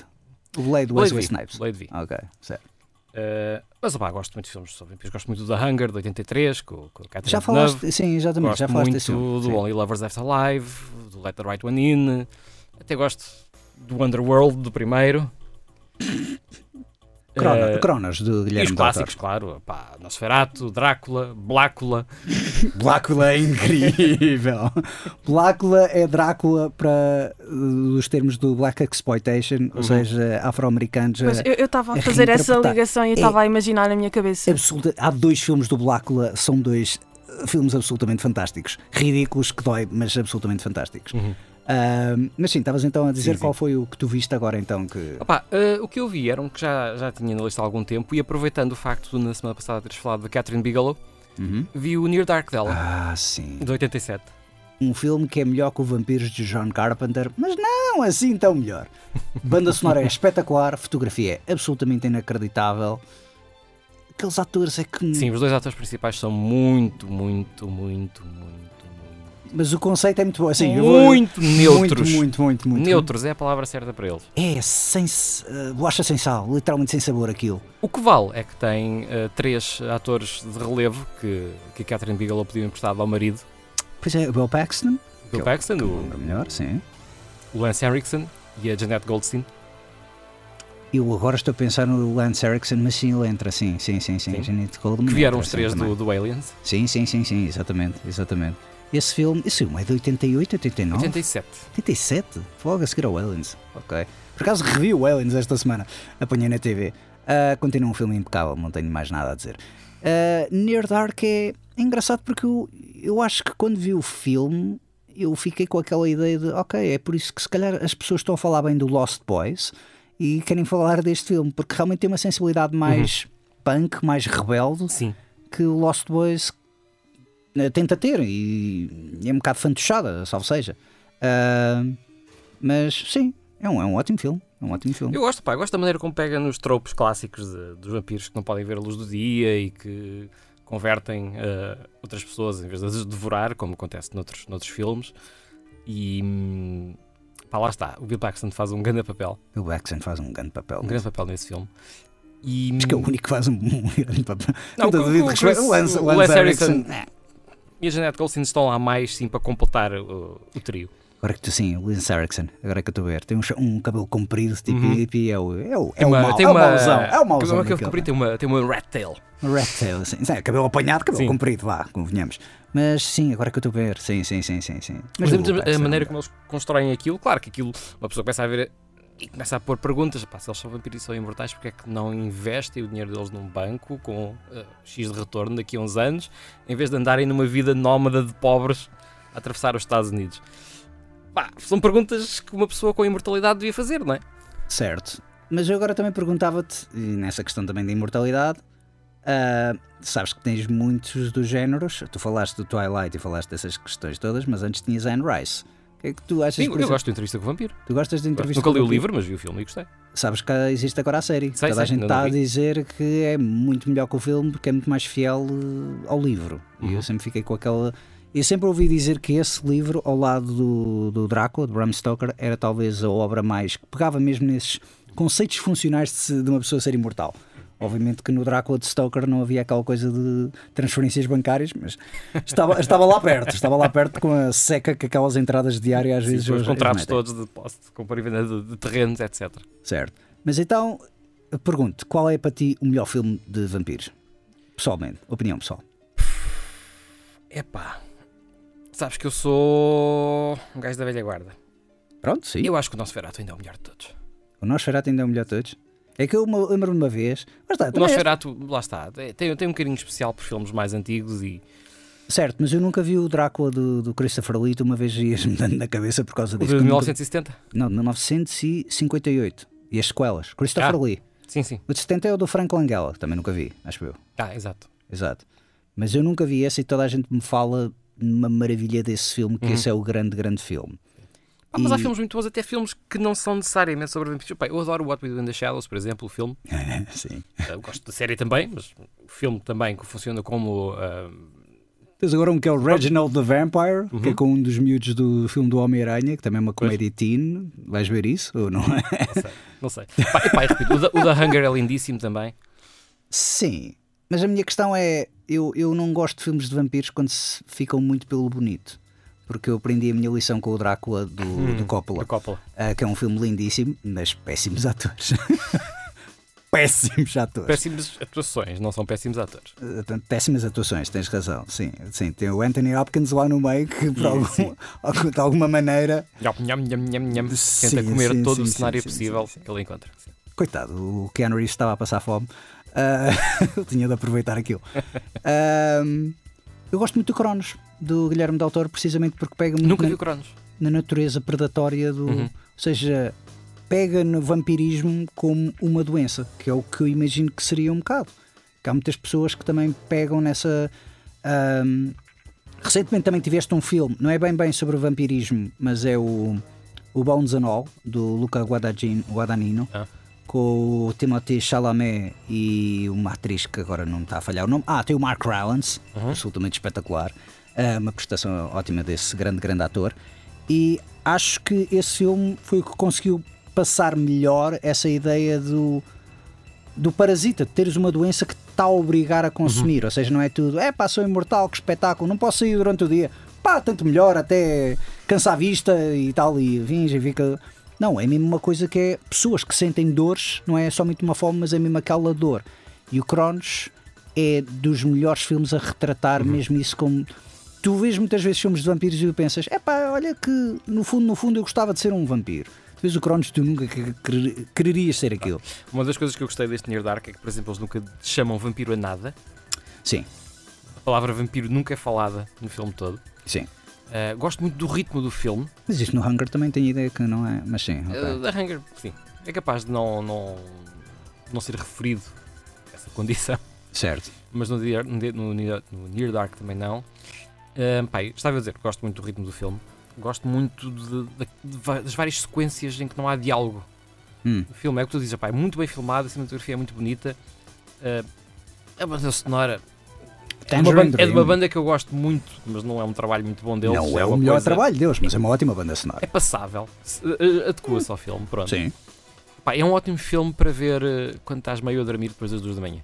Speaker 1: O Blade do
Speaker 3: Blade
Speaker 1: Wesley Snipes.
Speaker 3: Blade vi.
Speaker 1: Ok, certo.
Speaker 3: Uh, mas opá, gosto muito de filmes sobre vampiros. Gosto muito do The Hunger, de 83, com, com Catherine
Speaker 1: Já
Speaker 3: Deneuve.
Speaker 1: falaste, sim, exatamente,
Speaker 3: Gosto
Speaker 1: já falaste
Speaker 3: muito do
Speaker 1: sim.
Speaker 3: Only Lovers Left Alive, do Let the Right One In. Até gosto do Underworld, do primeiro.
Speaker 1: Crono-
Speaker 3: Eh,
Speaker 1: Cronos, de
Speaker 3: e os
Speaker 1: Guilherme
Speaker 3: clássicos, claro. Pá, Nosferatu, Drácula, Blácula.
Speaker 1: Blácula é incrível. Blácula é Drácula para uh, os termos do Black Exploitation, ou
Speaker 3: Uhum.
Speaker 1: seja, afro-americanos. Uh,
Speaker 2: eu estava
Speaker 1: a
Speaker 2: a fazer essa ligação e eu
Speaker 1: É-
Speaker 2: estava a imaginar na minha cabeça.
Speaker 1: absoluta- há dois filmes do Blácula, são dois uh, filmes absolutamente fantásticos. Ridículos, que dói, mas absolutamente fantásticos.
Speaker 3: Uhum.
Speaker 1: Ah, mas sim, estavas então a dizer
Speaker 3: Sim, sim.
Speaker 1: qual foi o que tu viste agora então que.
Speaker 3: Opá, eh, o que eu vi era um que já, já tinha na lista há algum tempo e aproveitando o facto de na semana passada teres falado de Catherine Bigelow,
Speaker 1: Uhum.
Speaker 3: vi o Near Dark dela,
Speaker 1: Ah, sim.
Speaker 3: de 87.
Speaker 1: Um filme que é melhor que o Vampiros de John Carpenter, mas não assim tão melhor. Banda sonora é espetacular, fotografia é absolutamente inacreditável. Aqueles atores é que.
Speaker 3: Sim, os dois atores principais são muito, muito, muito, muito.
Speaker 1: Mas o conceito é muito bom. Assim, eu vou-
Speaker 3: muito neutros.
Speaker 1: Muito, muito, muito, muito.
Speaker 3: Neutros é a palavra certa para eles.
Speaker 1: É, sem, uh, bolacha sem sal, literalmente sem sabor aquilo.
Speaker 3: O que vale é que tem eh, três atores de relevo que, que a Catherine Bigelow pediu emprestado ao marido,
Speaker 1: Pois é, o Bill Paxton,
Speaker 3: o Bill
Speaker 1: Que-
Speaker 3: Paxton,
Speaker 1: que
Speaker 3: o,
Speaker 1: lembra melhor, sim.
Speaker 3: o Lance Henriksen e a Jeanette Goldstein.
Speaker 1: Eu agora estou a pensar no Lance Erickson, mas sim, ele entra, sim, sim, sim, sim.
Speaker 3: Sim.
Speaker 1: Jeanette Goldman
Speaker 3: Que vieram
Speaker 1: entra,
Speaker 3: os três do, do Aliens.
Speaker 1: Sim, sim, sim, sim, exatamente, exatamente. Esse filme, esse filme é de 88, 89?
Speaker 3: 87.
Speaker 1: 87? Logo a seguir ao Aliens. Ok. Por acaso revi o Aliens esta semana. Apanhei na TV. Ah, continua um filme impecável, não tenho mais nada a dizer. Ah, Near Dark é engraçado porque eu, eu acho que quando vi o filme eu fiquei com aquela ideia de ok, é por isso que se calhar as pessoas estão a falar bem do Lost Boys e querem falar deste filme, porque realmente tem uma sensibilidade mais punk, mais rebelde
Speaker 3: Sim.
Speaker 1: que o Lost Boys tenta ter e, é um bocado fantochada, salvo seja. Ah, mas sim, é um, é um ótimo filme. É um ótimo filme.
Speaker 3: Eu gosto, pá, eu gosto da maneira como pega nos tropos clássicos de- dos vampiros que não podem ver a luz do dia e que convertem eh, outras pessoas em vez de as devorar, como acontece noutros, noutros filmes. E hum, pá, lá está. O Bill Paxton faz um grande papel,
Speaker 1: O Baxter faz um grande papel.
Speaker 3: um grande papel nesse filme. E,
Speaker 1: Acho que é o único que faz um, grande papel.
Speaker 3: Não, o- o Chris-
Speaker 1: o Lance,
Speaker 3: o
Speaker 1: Lance
Speaker 3: Lance
Speaker 1: Erickson.
Speaker 3: Henriksen-
Speaker 1: eh,
Speaker 3: e a Jeanette Goldstein estão lá mais sim para completar o, o trio.
Speaker 1: Agora que tu sim, o Lance Erickson, agora que eu estou a ver, tem um, um cabelo comprido, tipo
Speaker 3: Uhum.
Speaker 1: hippie, é o, é o, é o,
Speaker 3: uma-
Speaker 1: é o mauzão, é o mauzão.
Speaker 3: É
Speaker 1: daquele.
Speaker 3: comprei? Tem uma, tem uma rat tail.
Speaker 1: Um rat tail, assim. Sim, cabelo apanhado, cabelo
Speaker 3: Sim.
Speaker 1: comprido, vá, convenhamos. Mas sim, agora que eu estou a ver, sim, sim, sim, sim. sim.
Speaker 3: Mas
Speaker 1: o
Speaker 3: a, a maneira como eles constroem aquilo, claro que aquilo, uma pessoa começa a ver e começa a pôr perguntas, pá, se eles são vampiros e são imortais, porque é que não investem o dinheiro deles num banco com eh, X de retorno daqui a uns anos, em vez de andarem numa vida nómada de pobres a atravessar os Estados Unidos? Pá, são perguntas que uma pessoa com imortalidade devia fazer, não é?
Speaker 1: Certo. Mas eu agora também perguntava-te, nessa questão também da imortalidade, ah, sabes que tens muitos dos géneros, tu falaste do Twilight e falaste dessas questões todas, mas antes tinhas Anne Rice. Que é que tu achas?
Speaker 3: Sim, eu gosto de entrevista com o vampiro.
Speaker 1: Tu gostas de entrevista
Speaker 3: Nunca li o livro, mas vi o filme e gostei.
Speaker 1: Sabes que existe agora a série.
Speaker 3: Sei,
Speaker 1: Toda a
Speaker 3: sei,
Speaker 1: gente
Speaker 3: ainda não
Speaker 1: está a dizer que é muito melhor que o filme porque é muito mais fiel eh, ao livro. E
Speaker 3: Uhum.
Speaker 1: eu sempre fiquei com aquela. Eu sempre ouvi dizer que esse livro, ao lado do, do Drácula, de Bram Stoker, era talvez a obra mais. que pegava mesmo nesses conceitos funcionais de, de uma pessoa ser imortal. Obviamente que no Drácula de Stoker não havia aquela coisa de transferências bancárias, mas estava, estava lá perto, estava lá perto com a seca que aquelas entradas diárias às
Speaker 3: Sim,
Speaker 1: vezes
Speaker 3: os contratos todos de posse de compra e venda de, de terrenos, etc.
Speaker 1: Certo. Mas então, pergunto, qual é para ti o melhor filme de vampiros? Pessoalmente, opinião pessoal.
Speaker 3: Epá, sabes que eu sou um gajo da velha guarda.
Speaker 1: Pronto, sim.
Speaker 3: Eu acho que o nosso Ferato ainda é o melhor de todos.
Speaker 1: O Nosferatu ainda é o melhor de todos. É que eu me lembro-me uma vez. Mas está,
Speaker 3: O
Speaker 1: é-
Speaker 3: Nosferatu, lá está, tem, tem um carinho especial por filmes mais antigos e
Speaker 1: Certo, mas eu nunca vi o Drácula do, do Christopher Lee, tu uma vez ias-me dando na cabeça por causa disso.
Speaker 3: de
Speaker 1: que eu nunca-
Speaker 3: 1970.
Speaker 1: Não, de 1958. E as sequelas. Christopher
Speaker 3: Ah.
Speaker 1: Lee.
Speaker 3: Sim, sim.
Speaker 1: O de 70 é o do Frank Langella, que também nunca vi, acho eu.
Speaker 3: Ah, exato.
Speaker 1: Exato. Mas eu nunca vi esse e toda a gente me fala uma maravilha desse filme, que
Speaker 3: Uhum.
Speaker 1: esse é o grande, grande filme.
Speaker 3: Ah, mas há
Speaker 1: E-
Speaker 3: filmes muito bons, até filmes que não são necessariamente sobre vampiros. Eu adoro What We Do in the Shadows, por exemplo, o filme.
Speaker 1: sim.
Speaker 3: Eu gosto da série também, mas o filme também que funciona como. ah,
Speaker 1: Tens agora um que é o Reginald the Vampire, que é
Speaker 3: Uhum.
Speaker 1: com um dos miúdos do filme do Homem-Aranha, que também é uma comédia teen. Vais ver isso ou não é?
Speaker 3: não sei, não sei. Pá, repito, o da, o da Hunger é lindíssimo também.
Speaker 1: Sim. Mas a minha questão é: eu, eu não gosto de filmes de vampiros quando se ficam muito pelo bonito. Porque eu aprendi a minha lição com o Drácula do, do Coppola,
Speaker 3: Da Coppola.
Speaker 1: ah, que é um filme lindíssimo, mas péssimos atores. péssimos atores.
Speaker 3: Péssimas atuações, não são péssimos atores.
Speaker 1: Uh, portanto, Péssimas atuações, tens razão. Sim, sim, tem o Anthony Hopkins lá no meio que, por algum- de alguma maneira,
Speaker 3: Nham, nham, nham, nham.
Speaker 1: Sim,
Speaker 3: Tenta comer
Speaker 1: sim,
Speaker 3: todo
Speaker 1: sim,
Speaker 3: o cenário possível que ele encontra.
Speaker 1: Coitado, o Keanu Reeves estava a passar fome. Ah, ele tinha de aproveitar aquilo. Ahm, eu gosto muito do Cronos, do Guilherme Del Toro, precisamente porque pega muito na, na natureza predatória do.
Speaker 3: Uhum.
Speaker 1: Ou seja, pega no vampirismo como uma doença, que é o que eu imagino que seria um bocado. Que há muitas pessoas que também pegam nessa. ahm, recentemente também tiveste um filme, não é bem bem sobre o vampirismo, mas é o, o Bones and All, do Luca Guadagnino, Guadagnino
Speaker 3: Ah.
Speaker 1: com o Timothée Chalamet e uma atriz que agora não me está a falhar o nome. Ah, tem o Mark Rylance,
Speaker 3: Uhum.
Speaker 1: absolutamente espetacular. Ah, uma prestação ótima desse grande, grande ator. E acho que esse filme foi o que conseguiu passar melhor essa ideia do, do parasita, de teres uma doença que te está a obrigar a consumir. Ou seja, não é tudo, é pá, sou imortal, que espetáculo, não posso sair durante o dia. Pá, tanto melhor, até cansa a vista e tal, e vinge e fica. Não, é mesmo uma coisa que é pessoas que sentem dores, não é somente uma fome, mas é mesmo aquela dor. E o Cronos é dos melhores filmes a retratar mesmo isso como. Tu vês muitas vezes filmes de vampiros e tu pensas, é pá, olha que no fundo, no fundo eu gostava de ser um vampiro. Tu vês o Cronos, tu nunca que- querer- quererias ser aquilo.
Speaker 3: Uma das coisas que eu gostei deste Near Dark é que, por exemplo, eles nunca chamam vampiro a nada.
Speaker 1: Sim,
Speaker 3: A palavra vampiro nunca é falada no filme todo.
Speaker 1: sim.
Speaker 3: Uh, gosto muito do ritmo do filme.
Speaker 1: Mas isto no Hunger também tem ideia que não é. Mas sim, ok.
Speaker 3: Uh, da Hunger, sim, é capaz de não, não, não ser referido essa condição.
Speaker 1: certo.
Speaker 3: Mas no, no, no no Near Dark também não. Uh, eu estava a dizer que gosto muito do ritmo do filme. Gosto muito de- de- de das várias sequências em que não há diálogo.
Speaker 1: Hum.
Speaker 3: O filme é o que tu dizes, pá, é muito bem filmado, a cinematografia é muito bonita. Uh, a banda sonora é uma, banda, é de uma banda que eu gosto muito, mas não é um trabalho muito bom deles.
Speaker 1: Não é o
Speaker 3: uma
Speaker 1: melhor
Speaker 3: coisa-
Speaker 1: trabalho deles, mas é uma ótima banda sonora.
Speaker 3: É passável. Se- uh, Adequa-se ao filme, pronto.
Speaker 1: Sim.
Speaker 3: Pá, é um ótimo filme para ver uh, quando estás meio a dormir depois das duas da manhã.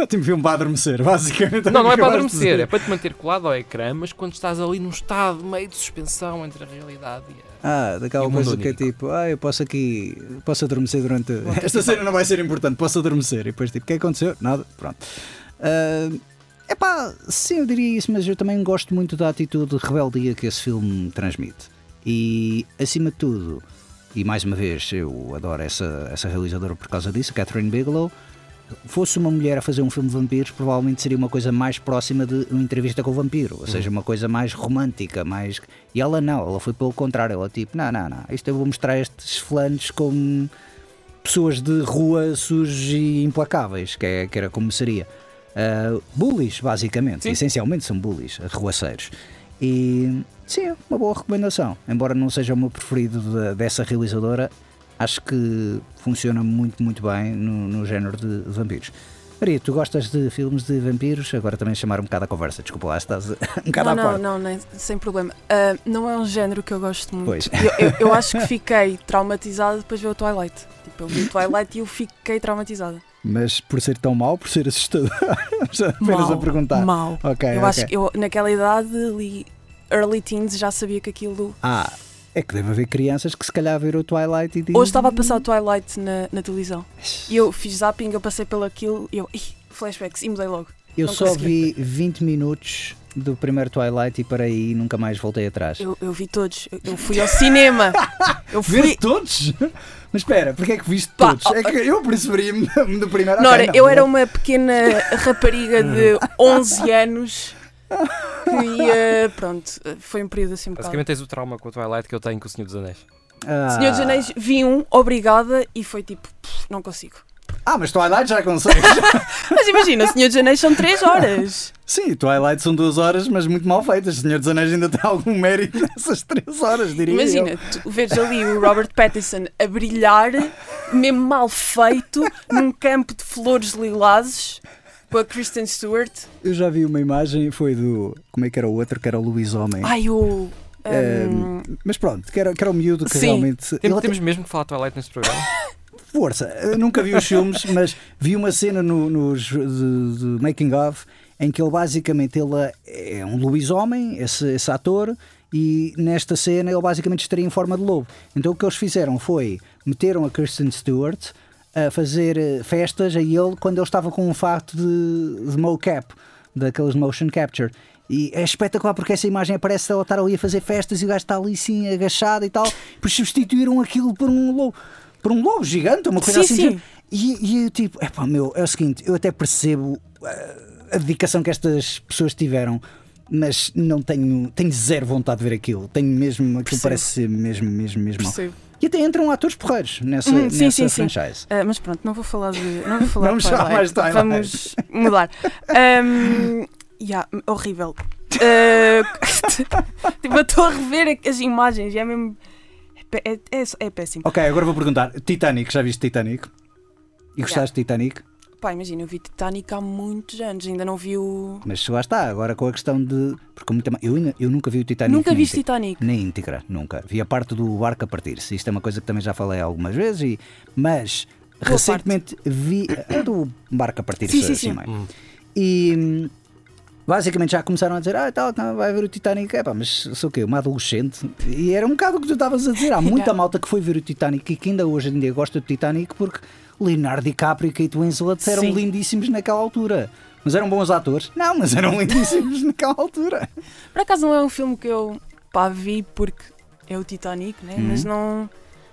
Speaker 1: Ótimo filme para adormecer, basicamente.
Speaker 3: Não, não é para adormecer, é para te manter colado ao ecrã, mas quando estás ali num estado meio de suspensão entre a realidade e a...
Speaker 1: Ah, daquela coisa que é tipo, ah, eu posso aqui, posso adormecer durante. Esta cena não vai ser importante, posso adormecer. E depois, tipo, o que aconteceu? Nada, pronto. É pá, sim, eu diria isso, mas eu também gosto muito da atitude de rebeldia que esse filme transmite. E, acima de tudo, e mais uma vez, eu adoro essa, essa realizadora por causa disso, Catherine Bigelow. Fosse uma mulher a fazer um filme de vampiros, provavelmente seria uma coisa mais próxima de uma entrevista com o vampiro, ou seja, uma coisa mais romântica, mais. E ela não, ela foi pelo contrário, ela tipo, não, não, não, isto eu vou mostrar estes flanos como pessoas de rua sujos e implacáveis, que, é, que era como seria. Uh, bullies, basicamente,
Speaker 3: Sim.
Speaker 1: essencialmente são bullies, arruaceiros. E sim, uma boa recomendação. Embora não seja o meu preferido de- dessa realizadora, acho que funciona muito, muito bem no, no género de vampiros. Maria, tu gostas de filmes de vampiros? Agora também chamar um bocado a conversa, desculpa lá, estás um bocado
Speaker 2: não,
Speaker 1: à
Speaker 2: não,
Speaker 1: parte.
Speaker 2: não, nem- sem problema. Ah, não é um género que eu gosto muito.
Speaker 1: Pois.
Speaker 2: Eu, eu- eu acho que fiquei traumatizada depois de ver o Twilight. Tipo, eu vi o Twilight e eu fiquei traumatizada.
Speaker 1: Mas por ser tão mau, por ser assustador, apenas a perguntar.
Speaker 2: Mau.
Speaker 1: Ok,
Speaker 2: eu
Speaker 1: ok.
Speaker 2: acho que eu, naquela idade, ali, early teens, já sabia que aquilo.
Speaker 1: Ah, é que deve haver crianças que se calhar viram o Twilight e dizem.
Speaker 2: Hoje estava a passar o Twilight na, na televisão. E eu fiz zapping, eu passei pelo aquilo e eu. Ih, flashbacks, e mudei logo.
Speaker 1: Eu
Speaker 2: não
Speaker 1: só
Speaker 2: consegui.
Speaker 1: vi 20 minutos do primeiro Twilight e parei aí nunca mais voltei atrás.
Speaker 2: Eu, eu vi todos. Eu, eu fui ao cinema. Eu fui.
Speaker 1: Viste todos? Mas espera, porque é que viste
Speaker 2: Pá,
Speaker 1: todos? É que eu perceberia-me do primeiro.
Speaker 2: Nora,
Speaker 1: Ok, não,
Speaker 2: eu era uma pequena rapariga de 11 anos que ia. Pronto, foi um período assim um.
Speaker 3: Basicamente tens o trauma com o Twilight que eu tenho com o Senhor dos Anéis.
Speaker 1: Ah.
Speaker 2: Senhor dos Anéis, vi um, obrigada, e foi tipo, "Pff, não consigo.
Speaker 1: Ah, mas Twilight já consegues.
Speaker 2: Mas imagina, Senhor dos Anéis são 3 horas.
Speaker 1: Sim, Twilight são duas horas, mas muito mal feitas. Senhor dos Anéis ainda tem algum mérito nessas três horas, diria eu.
Speaker 2: Imagina, tu vês ali o Robert Pattinson a brilhar, mesmo mal feito, num campo de flores lilazes, com a Kristen Stewart.
Speaker 1: Eu já vi uma imagem, foi do. Como é que era o outro? Que era o Luís Homem.
Speaker 2: Ai, o.
Speaker 1: Eh,
Speaker 2: um,
Speaker 1: Mas pronto, que era, que era o miúdo que
Speaker 2: Sim.
Speaker 1: realmente.
Speaker 3: Tem-
Speaker 1: ele
Speaker 3: temos mesmo que falar de Twilight neste programa.
Speaker 1: Força, eu nunca vi os filmes, mas vi uma cena no, nos de, de Making of em que ele basicamente ele é um lobisomem, esse, esse ator, e nesta cena ele basicamente estaria em forma de lobo. Então o que eles fizeram foi meteram a Kristen Stewart a fazer eh, festas a ele quando ele estava com um fato de, de mocap, daqueles motion capture. E é espetacular porque essa imagem aparece ela estar ali a fazer festas e o gajo está ali sim agachado e tal. Depois substituíram aquilo por um lobo, por um lobo gigante, uma coisa
Speaker 2: Sim,
Speaker 1: assim.
Speaker 2: sim.
Speaker 1: E, e eu tipo, epá, meu, é o seguinte, eu até percebo eh, a dedicação que estas pessoas tiveram, mas não tenho, tenho zero vontade de ver aquilo. Tenho mesmo, aquilo
Speaker 2: Percebo.
Speaker 1: parece ser mesmo, mesmo, mesmo
Speaker 2: percebo.
Speaker 1: E até entram atores porreiros nessa,
Speaker 2: Uhum, sim,
Speaker 1: nessa
Speaker 2: sim, sim.
Speaker 1: franchise.
Speaker 2: Ah, mas pronto, não vou falar de. Não vou falar
Speaker 1: Vamos
Speaker 2: de
Speaker 1: falar mais
Speaker 2: Twilight. Vamos mudar. Um, yeah, horrível. Ah, tipo, eu estou a rever as imagens e é mesmo. É, é, é, é péssimo.
Speaker 1: Ok, agora vou perguntar: Titanic, já viste Titanic? E gostaste de Titanic?
Speaker 2: Pá, imagina, eu vi Titanic há muitos anos, ainda não vi o.
Speaker 1: Mas lá está, agora com a questão de. Porque muito, eu, ainda- eu nunca vi o Titanic.
Speaker 2: Nunca
Speaker 1: nem
Speaker 2: viste. Titanic?
Speaker 1: Nem íntegra, nunca. Vi a parte do barco a partir-se. Isto é uma coisa que também já falei algumas vezes, e, mas
Speaker 2: Boa
Speaker 1: recentemente vi a do barco a partir-se
Speaker 2: Sim, sim,
Speaker 1: assim
Speaker 2: sim.
Speaker 3: Hum.
Speaker 1: E basicamente já começaram a dizer: Ah, tal, não, vai ver o Titanic. É pá, mas sou o quê? Uma adolescente? E era um bocado o que tu estavas a dizer. Há muita malta que foi ver o Titanic e que ainda hoje em dia gosta do Titanic porque Leonardo DiCaprio e Kate Winslet eram
Speaker 2: Sim.
Speaker 1: lindíssimos naquela altura. Mas eram bons atores? Não, mas eram lindíssimos naquela altura.
Speaker 2: Por acaso não é um filme que eu pá, vi porque é o Titanic, né?
Speaker 1: Uhum.
Speaker 2: Mas não,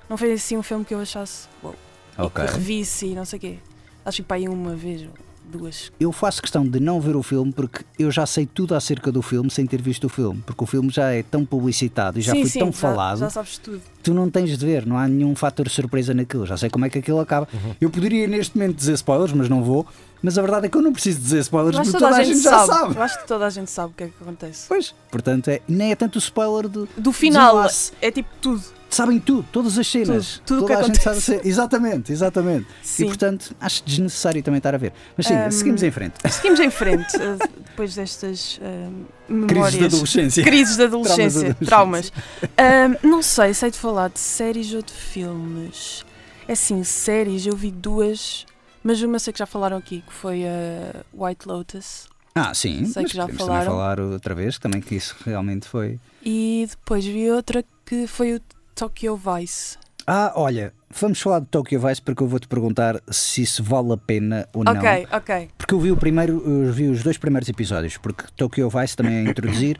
Speaker 2: não foi assim um filme que eu achasse wow, e que revisse e não sei o quê. Acho que pá, aí uma vez duas.
Speaker 1: Eu faço questão de não ver o filme porque eu já sei tudo acerca do filme sem ter visto o filme. Porque o filme já é tão publicitado e já
Speaker 2: sim,
Speaker 1: foi
Speaker 2: sim,
Speaker 1: tão
Speaker 2: já,
Speaker 1: falado.
Speaker 2: Já sabes tudo.
Speaker 1: tu não tens de ver, não há nenhum fator de surpresa naquilo. Já sei como é que aquilo acaba. Eu poderia neste momento dizer spoilers, mas não vou. Mas a verdade é que eu não preciso dizer spoilers porque
Speaker 2: que
Speaker 1: toda a gente já sabe.
Speaker 2: Eu acho que toda a gente sabe o que é que acontece.
Speaker 1: Pois, portanto, é, nem é tanto o spoiler do.
Speaker 2: Do final, é tipo tudo.
Speaker 1: Sabem tudo, todas as cenas.
Speaker 2: Tudo, tudo
Speaker 1: Toda
Speaker 2: que
Speaker 1: a gente sabe
Speaker 2: acontece.
Speaker 1: Exatamente, exatamente.
Speaker 2: Sim.
Speaker 1: E portanto, acho desnecessário também estar a ver. Mas sim,
Speaker 2: Ahm,
Speaker 1: seguimos em frente.
Speaker 2: Seguimos em frente eh, depois destas eh, memórias.
Speaker 1: Crises de adolescência.
Speaker 2: Crises de adolescência,
Speaker 1: Traumas
Speaker 2: traumas. Ahm, não sei, sei de falar de séries ou de filmes. É assim, séries, eu vi duas, mas uma sei que já falaram aqui, que foi a White Lotus.
Speaker 1: Ah, sim,
Speaker 2: Sei que já
Speaker 1: podemos também
Speaker 2: falaram.
Speaker 1: falar outra vez, também que isso realmente foi.
Speaker 2: E depois vi outra que foi o Tokyo Vice.
Speaker 1: Ah, olha, vamos falar de Tokyo Vice porque eu vou-te perguntar se isso vale a pena ou não.
Speaker 2: Ok, ok.
Speaker 1: Porque eu vi o primeiro, eu vi os dois primeiros episódios, porque Tokyo Vice também a introduzir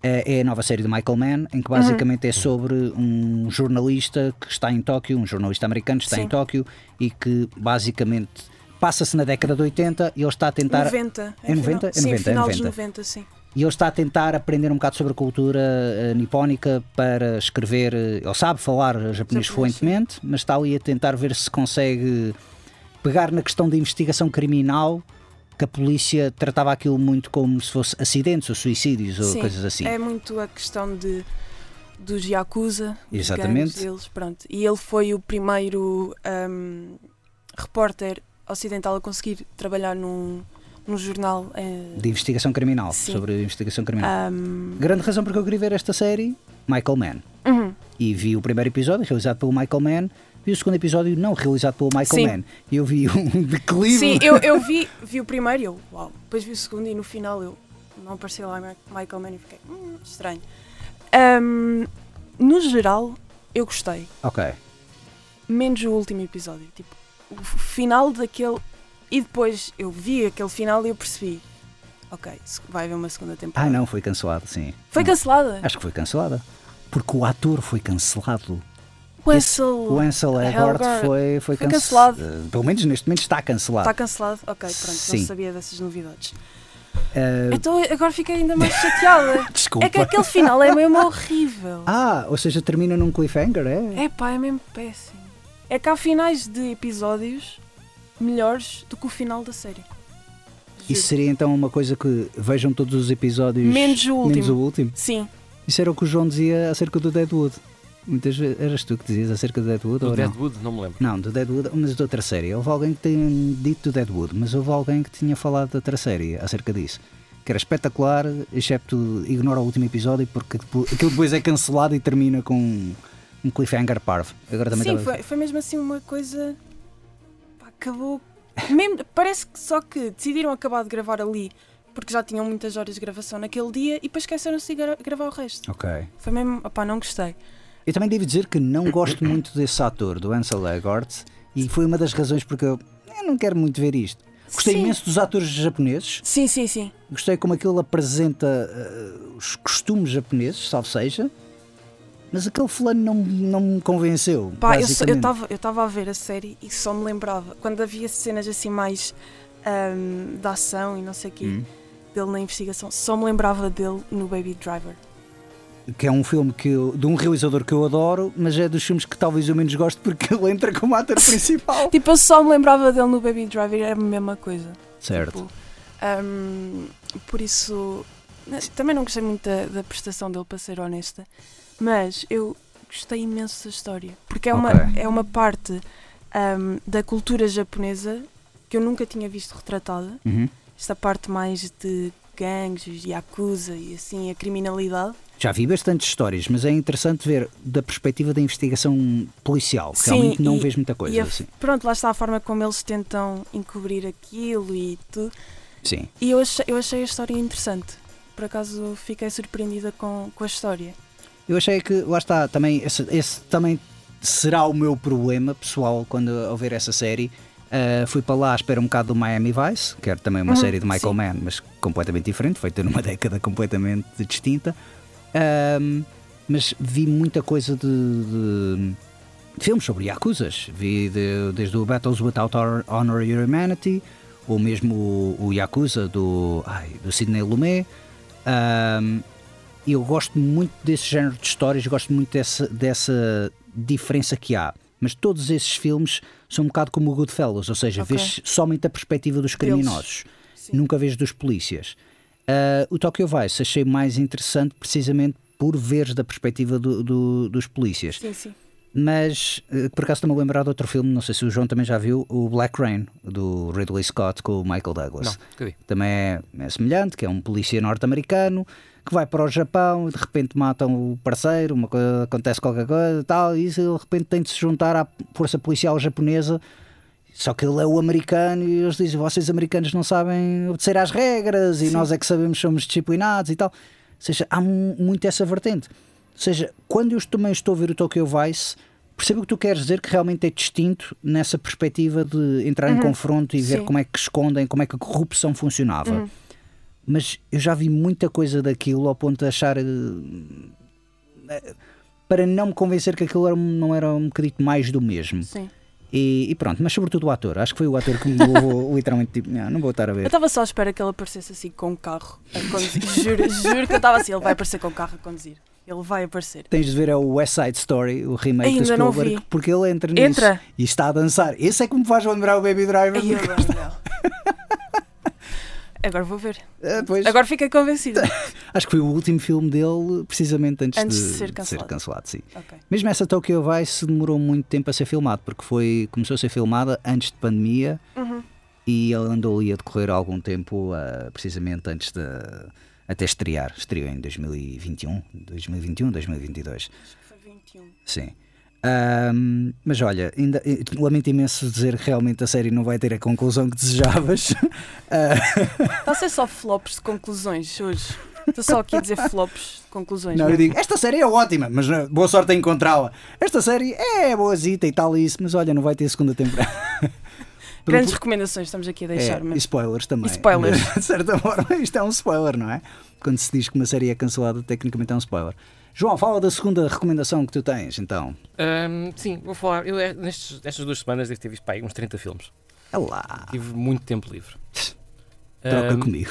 Speaker 1: eh, é a nova série do Michael Mann, em que
Speaker 2: Uhum.
Speaker 1: basicamente é sobre um jornalista que está em Tóquio, um jornalista americano que está em
Speaker 2: Sim.
Speaker 1: Tóquio e que basicamente passa-se na década de 80 e ele está a tentar
Speaker 2: 90.
Speaker 1: É 90? É
Speaker 2: Sim,
Speaker 1: 90, é
Speaker 2: final
Speaker 1: 90.
Speaker 2: dos 90, sim.
Speaker 1: E ele está a tentar aprender um bocado sobre a cultura eh, nipónica para escrever. eh, Ele sabe falar japonês
Speaker 2: sim.
Speaker 1: fluentemente, mas está ali a tentar ver se consegue pegar na questão da investigação criminal. Que a polícia tratava aquilo muito como se fosse acidentes ou suicídios ou
Speaker 2: Sim,
Speaker 1: coisas assim.
Speaker 2: É muito a questão de dos Yakuza, dos
Speaker 1: Exatamente.
Speaker 2: deles, pronto. E ele foi o primeiro ahm, repórter ocidental a conseguir trabalhar num, num jornal. eh,
Speaker 1: De investigação criminal.
Speaker 2: Sim.
Speaker 1: Sobre investigação criminal.
Speaker 2: ahm,
Speaker 1: Grande razão porque eu queria ver esta série, Michael Mann.
Speaker 2: uhum,
Speaker 1: E vi o primeiro episódio, realizado pelo Michael Mann, vi o segundo episódio, não realizado pelo Michael
Speaker 2: Sim.
Speaker 1: Mann. E eu vi um declive.
Speaker 2: Sim, eu, eu vi, vi o primeiro e eu, uau. Depois vi o segundo e no final eu não apareceu lá Michael Mann e fiquei, hum, estranho. Ahm, no geral, eu gostei.
Speaker 1: Ok.
Speaker 2: menos o último episódio. Tipo, o final daquele. E depois eu vi aquele final e eu percebi. Ok, vai haver uma segunda temporada.
Speaker 1: Ah, não, foi cancelado, sim.
Speaker 2: Foi cancelada.
Speaker 1: Acho que foi cancelada. Porque o ator foi cancelado.
Speaker 2: O Ansel
Speaker 1: O Ansel Elgort foi, foi,
Speaker 2: foi
Speaker 1: cance-
Speaker 2: cancelado.
Speaker 1: eh, Pelo menos neste momento está cancelado.
Speaker 2: está cancelado? Ok, pronto,
Speaker 1: Sim.
Speaker 2: não sabia dessas novidades.
Speaker 1: Eh,
Speaker 2: Então agora fiquei ainda mais chateada.
Speaker 1: desculpa.
Speaker 2: É que aquele final é mesmo horrível.
Speaker 1: Ah, ou seja, termina num cliffhanger, é?
Speaker 2: É pá, é mesmo péssimo. É que há finais de episódios melhores do que o final da série.
Speaker 1: Isso
Speaker 2: Juro.
Speaker 1: seria então uma coisa que vejam todos os episódios
Speaker 2: Menos o último.
Speaker 1: menos o último.
Speaker 2: Sim,
Speaker 1: Isso era o que o João dizia acerca do Deadwood. Muitas vezes eras tu que dizias acerca do Deadwood
Speaker 3: Do
Speaker 1: ou não?
Speaker 3: Deadwood, não me lembro.
Speaker 1: Não, do Deadwood, mas da outra série. Houve alguém que tinha dito do Deadwood, mas houve alguém que tinha falado da outra série acerca disso. Que era espetacular, excepto ignora o último episódio, porque aquilo depois é cancelado e termina com um cliffhanger parvo. Agora também
Speaker 2: Sim,
Speaker 1: estava-
Speaker 2: foi, foi mesmo assim uma coisa. Acabou. Mesmo, parece que só que decidiram acabar de gravar ali porque já tinham muitas horas de gravação naquele dia e depois esqueceram-se de gra- gravar o resto.
Speaker 1: Ok.
Speaker 2: Foi mesmo. opá, não gostei.
Speaker 1: Eu também devo dizer que não gosto muito desse ator, do Ansel Elgort, e foi uma das razões porque eu, eu não quero muito ver isto. Gostei
Speaker 2: Sim.
Speaker 1: imenso dos atores japoneses,
Speaker 2: Sim, sim, sim.
Speaker 1: gostei como aquilo apresenta eh, os costumes japoneses, salvo seja, mas aquele fulano não, não me convenceu.
Speaker 2: Pá, eu estava eu tava a ver a série e só me lembrava. Quando havia cenas assim mais ahm, de ação e não sei o quê,
Speaker 1: Hum.
Speaker 2: dele na investigação, só me lembrava dele no Baby Driver.
Speaker 1: Que é um filme que eu- de um realizador que eu adoro, mas é dos filmes que talvez eu menos gosto porque ele entra como ator principal.
Speaker 2: Tipo, eu só me lembrava dele no Baby Driver, era a mesma coisa.
Speaker 1: certo.
Speaker 2: Tipo, hum, por isso, também não gostei muito da, da prestação dele, para ser honesta, mas eu gostei imenso da história, porque é uma,
Speaker 1: Ok.
Speaker 2: é uma parte hum, da cultura japonesa que eu nunca tinha visto retratada.
Speaker 1: Uhum.
Speaker 2: Esta parte mais de gangues, yakuza e assim, a criminalidade.
Speaker 1: Já vi bastantes histórias, mas é interessante ver da perspectiva da investigação policial. que
Speaker 2: Sim,
Speaker 1: Realmente não
Speaker 2: e-
Speaker 1: vês muita coisa
Speaker 2: a-
Speaker 1: assim.
Speaker 2: Pronto, lá está a forma como eles tentam encobrir aquilo e tudo.
Speaker 1: Sim.
Speaker 2: E eu achei, eu achei a história interessante. Por acaso fiquei surpreendida com, com a história.
Speaker 1: Eu achei que, lá está, também, esse, esse também será o meu problema pessoal quando ao ver essa série. Uh, fui para lá à espera um bocado do Miami Vice, que era também uma
Speaker 2: Uhum,
Speaker 1: série de Michael
Speaker 2: sim.
Speaker 1: Mann, mas completamente diferente, feita numa década completamente distinta. Um, mas vi muita coisa de, de filmes sobre Yakuzas. Vi de- desde o Battles Without Honor Your Humanity, ou mesmo o, o Yakuza do, ai, do Sidney Lumet. Um, eu gosto muito desse género de histórias, gosto muito dessa, dessa diferença que há. Mas todos esses filmes são um bocado como o Goodfellas, ou seja,
Speaker 2: Ok.
Speaker 1: vês somente a perspectiva dos criminosos, nunca vês dos polícias. Ah, o Tokyo Vice achei mais interessante precisamente por ver da perspectiva do- do- dos polícias.
Speaker 2: Sim, sim.
Speaker 1: Mas, eh, por acaso, estou-me a lembrar de outro filme, não sei se o João também já viu, o Black Rain, do Ridley Scott com o Michael Douglas
Speaker 3: Não, nunca vi.
Speaker 1: também é, é semelhante, que é um polícia norte-americano que vai para o Japão e de repente matam o parceiro, uma coisa, acontece qualquer coisa e tal, e isso, de repente tem de se juntar à força policial japonesa. Só que ele é o americano e eles dizem: vocês americanos não sabem obedecer às regras e nós é que sabemos, somos disciplinados e tal. Ou seja, há mu- muito essa vertente. Ou seja, quando eu também estou a ver o Tokyo Vice, percebo o que tu queres dizer que realmente é distinto nessa perspectiva de entrar em confronto e ver
Speaker 2: Sim.
Speaker 1: como é que escondem, como é que a corrupção funcionava. Mas eu já vi muita coisa daquilo ao ponto de achar. eh, eh, para não me convencer que aquilo era, um- não era um bocadinho mais do mesmo.
Speaker 2: sim.
Speaker 1: E, e pronto, mas sobretudo o ator. Acho que foi o ator que me levou literalmente tipo, "Não, não vou estar a
Speaker 2: Eu
Speaker 1: ver.
Speaker 2: estava só à espera que ele aparecesse assim com um carro a conduzir. juro, juro que eu estava assim, ele vai aparecer com o carro a conduzir. Ele vai aparecer.
Speaker 1: Tens de ver é o West Side Story, o remake
Speaker 2: Ainda
Speaker 1: do Spielberg, porque ele entra nisso
Speaker 2: Entra.
Speaker 1: e está a dançar. Esse é que me faz lembrar o Baby Driver.
Speaker 2: Eu. Agora vou ver.
Speaker 1: Ah, pois.
Speaker 2: Agora fiquei convencida.
Speaker 1: Acho que foi o último filme dele, precisamente antes,
Speaker 2: Antes
Speaker 1: de,
Speaker 2: de ser cancelado.
Speaker 1: cancelado. Sim.
Speaker 2: Ok.
Speaker 1: Mesmo essa Tokyo Vice demorou muito tempo a ser filmado, porque foi, começou a ser filmada antes de pandemia
Speaker 2: Uhum.
Speaker 1: e ele andou ali a decorrer algum tempo, ah, precisamente antes de até estrear. Estreou em 2021, 2021, 2022.
Speaker 2: Acho que foi 21.
Speaker 1: Sim. Ahm, mas olha, ainda, eh, lamento imenso dizer que realmente a série não vai ter a conclusão que desejavas. Ah,
Speaker 2: Está a ser só flops de conclusões hoje. Estou só aqui a dizer flops de conclusões.
Speaker 1: não, eu digo, esta série é ótima, mas ah, boa sorte em encontrá-la. Esta série é boazita e tal e isso, mas olha, não vai ter segunda temporada.
Speaker 2: Grandes recomendações estamos aqui a deixar.
Speaker 1: É,
Speaker 2: mas-
Speaker 1: e spoilers também.
Speaker 2: E spoilers.
Speaker 1: De certa forma, isto é um spoiler, não é? Quando se diz que uma série é cancelada, tecnicamente é um spoiler. João, fala da segunda recomendação que tu tens, então.
Speaker 3: Ahm, sim, vou falar. Eu eh, nestes, nestas duas semanas devo ter visto pá, aí uns 30 filmes.
Speaker 1: É lá,
Speaker 3: Tive muito tempo livre.
Speaker 1: troca
Speaker 3: Ahm,
Speaker 1: comigo.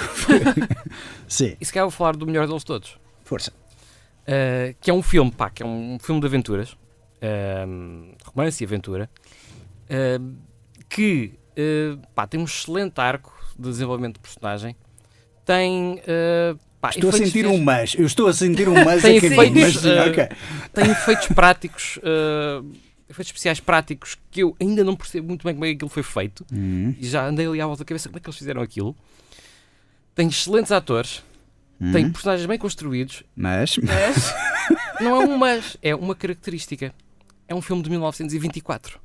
Speaker 1: Sim,
Speaker 3: E se calhar vou falar do melhor deles todos.
Speaker 1: força.
Speaker 3: Uh, que é um filme, pá, que é um filme de aventuras, um, romance e aventura, um, que uh, pá, tem um excelente arco de desenvolvimento de personagem, tem, uh, pá,
Speaker 1: Estou a sentir um mas. Eu estou a sentir um mas
Speaker 3: Tem
Speaker 1: aqui,
Speaker 3: efeitos,
Speaker 1: mas sim,
Speaker 3: eh,
Speaker 1: ok.
Speaker 3: tem efeitos práticos, uh, efeitos especiais práticos que eu ainda não percebo muito bem como é que aquilo foi feito
Speaker 1: Hum,
Speaker 3: e já andei ali à volta da cabeça como é que eles fizeram aquilo. Tem excelentes atores,
Speaker 1: hum,
Speaker 3: tem personagens bem construídos
Speaker 1: Mas,
Speaker 2: Mas,
Speaker 3: Não é um mas, é uma característica. É um filme de 1924.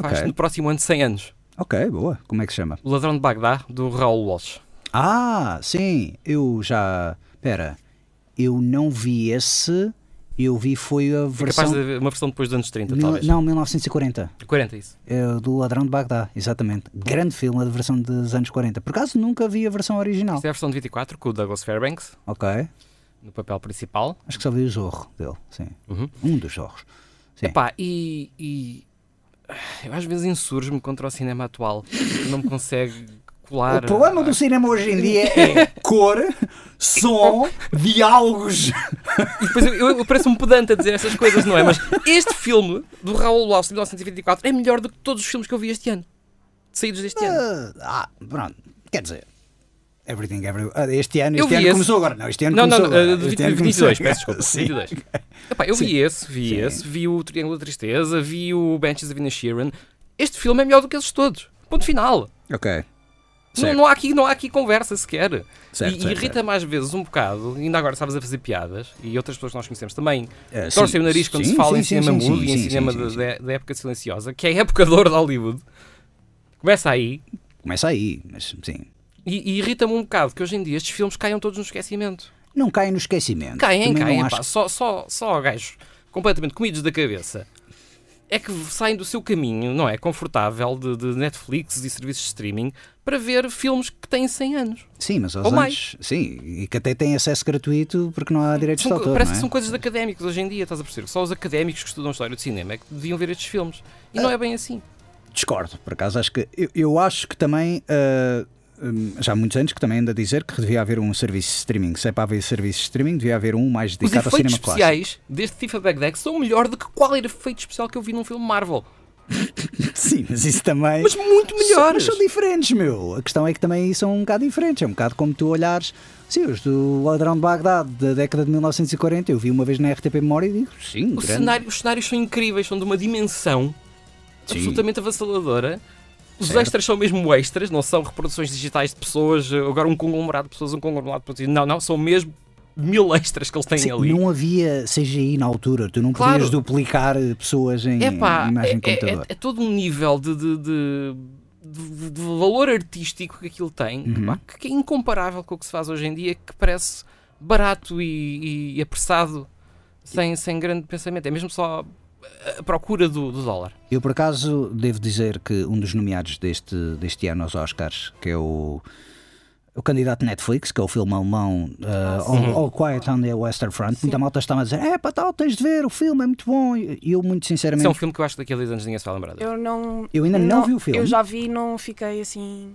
Speaker 3: Faz no próximo ano 100 anos.
Speaker 1: ok, boa. Como é que se chama?
Speaker 3: O Ladrão de Bagdá, do Raul Walsh.
Speaker 1: Ah, sim, eu já. Espera, eu não vi esse. Eu vi foi a
Speaker 3: É
Speaker 1: versão.
Speaker 3: capaz de uma versão depois dos anos 30,
Speaker 1: Mil-
Speaker 3: talvez.
Speaker 1: Não, 1940.
Speaker 3: 40, isso.
Speaker 1: É do Ladrão de Bagdá, exatamente. Grande filme, a versão dos anos 40. Por acaso nunca vi a versão original.
Speaker 3: Isto é a versão de 24, com o Douglas Fairbanks,
Speaker 1: Ok.
Speaker 3: no papel principal.
Speaker 1: Acho que só vi o Zorro dele, sim.
Speaker 3: Uhum.
Speaker 1: Um dos Zorros. Sim.
Speaker 3: Epá, e, e eu às vezes insurjo-me contra o cinema atual. Não me consegue colar.
Speaker 1: O problema do cinema hoje em dia é cor, som, diálogos.
Speaker 3: E depois eu, eu, eu pareço um pedante a dizer essas coisas, não é? Mas este filme do Raul Walsh de 1924 é melhor do que todos os filmes que eu vi este ano. Saídos deste ano.
Speaker 1: Ah, pronto. Quer dizer, Everything Every... ah, Este ano, este ano
Speaker 3: esse.
Speaker 1: começou agora. Não, este ano
Speaker 3: Não, não,
Speaker 1: começou
Speaker 3: não,
Speaker 1: agora.
Speaker 3: uh,
Speaker 1: Este ano
Speaker 3: 22,
Speaker 1: começou
Speaker 3: peço desculpa.
Speaker 1: Sim.
Speaker 3: 22. Epá, eu vi
Speaker 1: Sim.
Speaker 3: esse, vi
Speaker 1: Sim.
Speaker 3: esse, vi o Triângulo da Tristeza, vi o Benches of Sheeran. Este filme é melhor do que esses todos. Ponto final.
Speaker 1: Ok.
Speaker 3: Não, não, há aqui, não há aqui conversa sequer.
Speaker 1: Certo,
Speaker 3: e
Speaker 1: certo,
Speaker 3: irrita mais vezes um bocado, ainda agora estavas a fazer piadas, e outras pessoas que nós conhecemos também,
Speaker 1: sim,
Speaker 3: torcem o nariz quando se
Speaker 1: sim,
Speaker 3: fala em
Speaker 1: sim,
Speaker 3: cinema
Speaker 1: sim,
Speaker 3: mudo e em cinema da-. Da, época silenciosa, que é a época de ouro de Hollywood. Começa aí.
Speaker 1: Começa aí, mas sim.
Speaker 3: E, e irrita-me um bocado que hoje em dia estes filmes caiam todos no esquecimento.
Speaker 1: Não caem no esquecimento.
Speaker 3: Caem,
Speaker 1: Também
Speaker 3: caem,
Speaker 1: acho
Speaker 3: pá. Só, só, só gajos completamente comidos da cabeça é que saem do seu caminho, não é? Confortável de, de Netflix e serviços de streaming para ver filmes que têm 100 anos.
Speaker 1: Sim, mas aos
Speaker 3: Ou
Speaker 1: anos, sim, e que até têm acesso gratuito porque não há direitos
Speaker 3: São-
Speaker 1: de autor,
Speaker 3: parece
Speaker 1: não é?
Speaker 3: que são coisas de académicos hoje em dia, estás a perceber? Só os académicos que estudam história de cinema é que deviam ver estes filmes. E não é bem assim.
Speaker 1: Discordo, por acaso acho que eu, eu acho que também ah, hum, já há muitos anos que também anda a dizer que devia haver um serviço de streaming. Se é para haver serviço de streaming, devia haver um mais
Speaker 3: Os
Speaker 1: dedicado ao
Speaker 3: efeitos
Speaker 1: cinema clássico.
Speaker 3: especiais deste FIFA Bagdad são melhor do que qualquer efeito especial que eu vi num filme Marvel.
Speaker 1: Sim, mas isso também.
Speaker 3: Mas muito
Speaker 1: São-
Speaker 3: melhores.
Speaker 1: Mas são diferentes, meu. A questão é que também são um bocado diferentes. É um bocado como tu olhares. Sim, os do Ladrão de Bagdade da década de 1940, eu vi uma vez na RTP Memória e digo, sim,
Speaker 3: cenário- os cenários são incríveis, são de uma dimensão
Speaker 1: Sim.
Speaker 3: absolutamente avassaladora. Os
Speaker 1: Certo.
Speaker 3: extras são mesmo extras, não são reproduções digitais de pessoas, eh, agora um conglomerado de pessoas, um conglomerado de pessoas. Não, não, são mesmo mil extras que eles têm
Speaker 1: Sim,
Speaker 3: ali.
Speaker 1: não havia CGI na altura, tu não
Speaker 3: Claro.
Speaker 1: podias duplicar pessoas em
Speaker 3: Epá,
Speaker 1: imagem de
Speaker 3: é, é,
Speaker 1: computador.
Speaker 3: é todo um nível de, de, de, de- de valor artístico que aquilo tem, que,
Speaker 1: Uhum.
Speaker 3: que é incomparável com o que se faz hoje em dia, que parece barato e, e apressado, sem, sem grande pensamento. É mesmo só a procura do, do dólar.
Speaker 1: Eu, por acaso, devo dizer que um dos nomeados deste, deste ano aos Oscars, que é o, o candidato Netflix, que é o filme alemão uh, All, All Quiet on the Western Front, muita malta estava a dizer: é pá, tal, tens de ver, o filme é muito bom. E eu, muito sinceramente,
Speaker 3: é um filme que eu acho que daqui a 10 anos ninguém se vai lembrar.
Speaker 2: Eu não.
Speaker 1: Eu ainda não vi o filme.
Speaker 2: Eu já vi e não fiquei assim.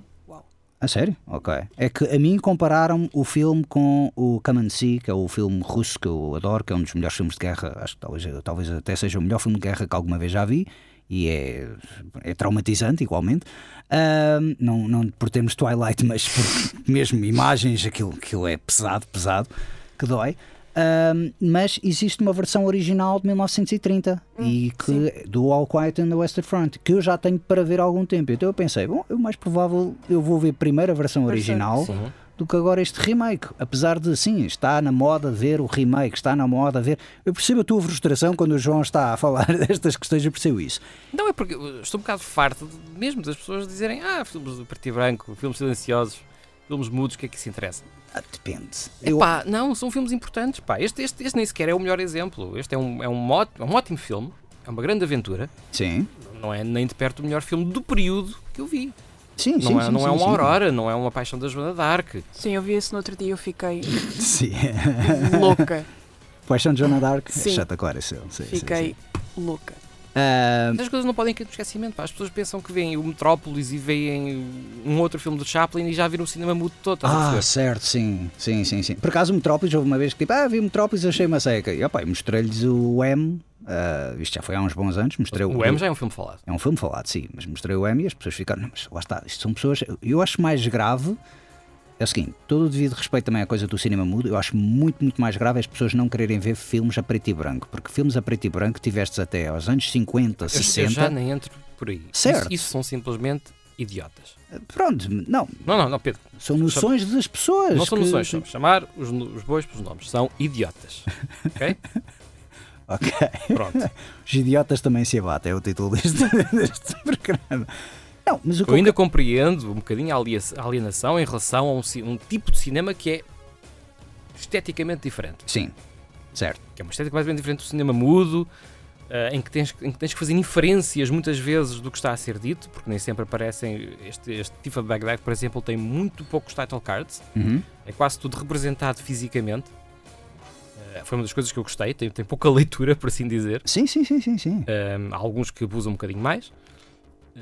Speaker 1: A sério? Ok. É que a mim compararam o filme com o See, que é o filme russo que eu adoro, que é um dos melhores filmes de guerra, acho que talvez, talvez até seja o melhor filme de guerra que alguma vez já vi, e é, é traumatizante igualmente. Ahm, não, não por termos Twilight, mas por mesmo imagens, aquilo, aquilo é pesado, pesado, que dói. Ahm, mas existe uma versão original de 1930 e que do All Quiet on the Western Front que eu já tenho para ver há algum tempo. Então eu pensei, bom, o mais provável eu vou ver primeiro a versão original
Speaker 3: Sim.
Speaker 1: do que agora este remake. Apesar de sim, está na moda ver o remake, está na moda ver. Eu percebo a tua frustração quando o João está a falar destas questões, eu percebo isso.
Speaker 3: Não, é porque estou um bocado farto de- mesmo das pessoas dizerem ah, filmes preto e branco, filmes silenciosos, filmes mudos, o que é que isso interessa?
Speaker 1: Ah, depende. Eu,
Speaker 3: Epá, não, são filmes importantes. Pá. Este, este, este nem sequer é o melhor exemplo. Este é um, é, um, ó- é um ótimo filme, é uma grande aventura.
Speaker 1: sim,
Speaker 3: Não é nem de perto o melhor filme do período que eu vi.
Speaker 1: sim, sim.
Speaker 3: não é,
Speaker 1: sim,
Speaker 3: não
Speaker 1: sim,
Speaker 3: é uma
Speaker 1: sim.
Speaker 3: Aurora, não é uma Paixão da Joana d'Arc.
Speaker 2: Sim, eu vi esse no outro dia e eu fiquei
Speaker 1: Sim.
Speaker 2: louca.
Speaker 1: Paixão de Joana Dark,
Speaker 2: Sim.
Speaker 1: chata clara, sim, sim, sim,
Speaker 2: Fiquei
Speaker 1: sim.
Speaker 2: louca.
Speaker 1: Ah,
Speaker 3: Mas as coisas não podem cair no esquecimento. Pá. As pessoas pensam que veem o Metrópolis e veem um outro filme do Chaplin e já viram o cinema mudo todo.
Speaker 1: Ah, certo, sim, sim, sim, sim. Por acaso o Metrópolis houve uma vez que tipo, ah, vi o Metrópolis, achei uma seca. E opa, mostrei-lhes o M, ah, isto já foi há uns bons anos, mostrei
Speaker 3: o M já é um filme falado.
Speaker 1: É um filme falado, sim, mas mostrei o M e as pessoas ficaram, não, mas lá está, isto são pessoas. Eu acho mais grave, é o seguinte, todo o devido respeito também à coisa do cinema mudo, eu acho muito, muito mais grave as pessoas não quererem ver filmes a preto e branco, porque filmes a preto e branco tivestes até aos anos 50,
Speaker 3: Eu- Eu,
Speaker 1: 60.
Speaker 3: já nem entro por aí.
Speaker 1: Certo.
Speaker 3: Isso, isso são simplesmente idiotas.
Speaker 1: Pronto, não,
Speaker 3: Não, não, não, Pedro.
Speaker 1: são noções das pessoas.
Speaker 3: Não são
Speaker 1: que-
Speaker 3: noções, são chamar os, os bois pelos nomes. São idiotas. Ok?
Speaker 1: Ok.
Speaker 3: Pronto.
Speaker 1: Os idiotas também se abatem, é o título deste, deste programa. Não, mas o que
Speaker 3: Eu ainda compreendo um bocadinho a alienação em relação a um, um tipo de cinema que é esteticamente diferente.
Speaker 1: Sim, certo.
Speaker 3: Que é uma estética completamente diferente do cinema mudo, eh, em, que tens, em que tens que fazer inferências muitas vezes do que está a ser dito, porque nem sempre aparecem. Este, este Tifa Bagdad, por exemplo, tem muito poucos title cards,
Speaker 1: Uhum.
Speaker 3: é quase tudo representado fisicamente. Eh, foi uma das coisas que eu gostei, tem, tem pouca leitura, por assim dizer.
Speaker 1: Sim, sim, sim, sim, sim.
Speaker 3: Um, há alguns que abusam um bocadinho mais.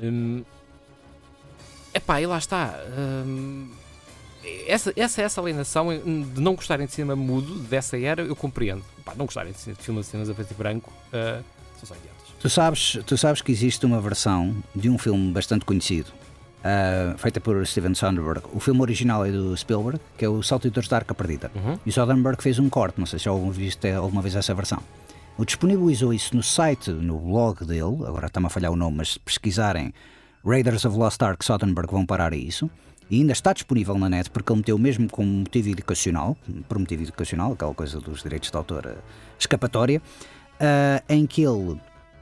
Speaker 3: Um, epá, e lá está. Um, essa, essa, essa alienação de não gostarem de cinema mudo dessa era, eu compreendo. Epá, não gostarem de, de filmes de cinemas a preto e branco, uh, são só idiotas.
Speaker 1: Tu sabes, tu sabes que existe uma versão de um filme bastante conhecido, ah, feita por Steven Soderbergh. O filme original é do Spielberg, que é o Saltadores da Arca Perdida.
Speaker 3: Uhum.
Speaker 1: E o Soderbergh fez um corte, não sei se já viste alguma vez essa versão. O disponibilizou isso no site, no blog dele, agora está-me a falhar o nome, mas se pesquisarem Raiders of Lost Ark Soderbergh vão parar a isso. E ainda está disponível na net porque ele meteu mesmo como motivo educacional, por motivo educacional, aquela coisa dos direitos de autor eh, escapatória, ah, em que ele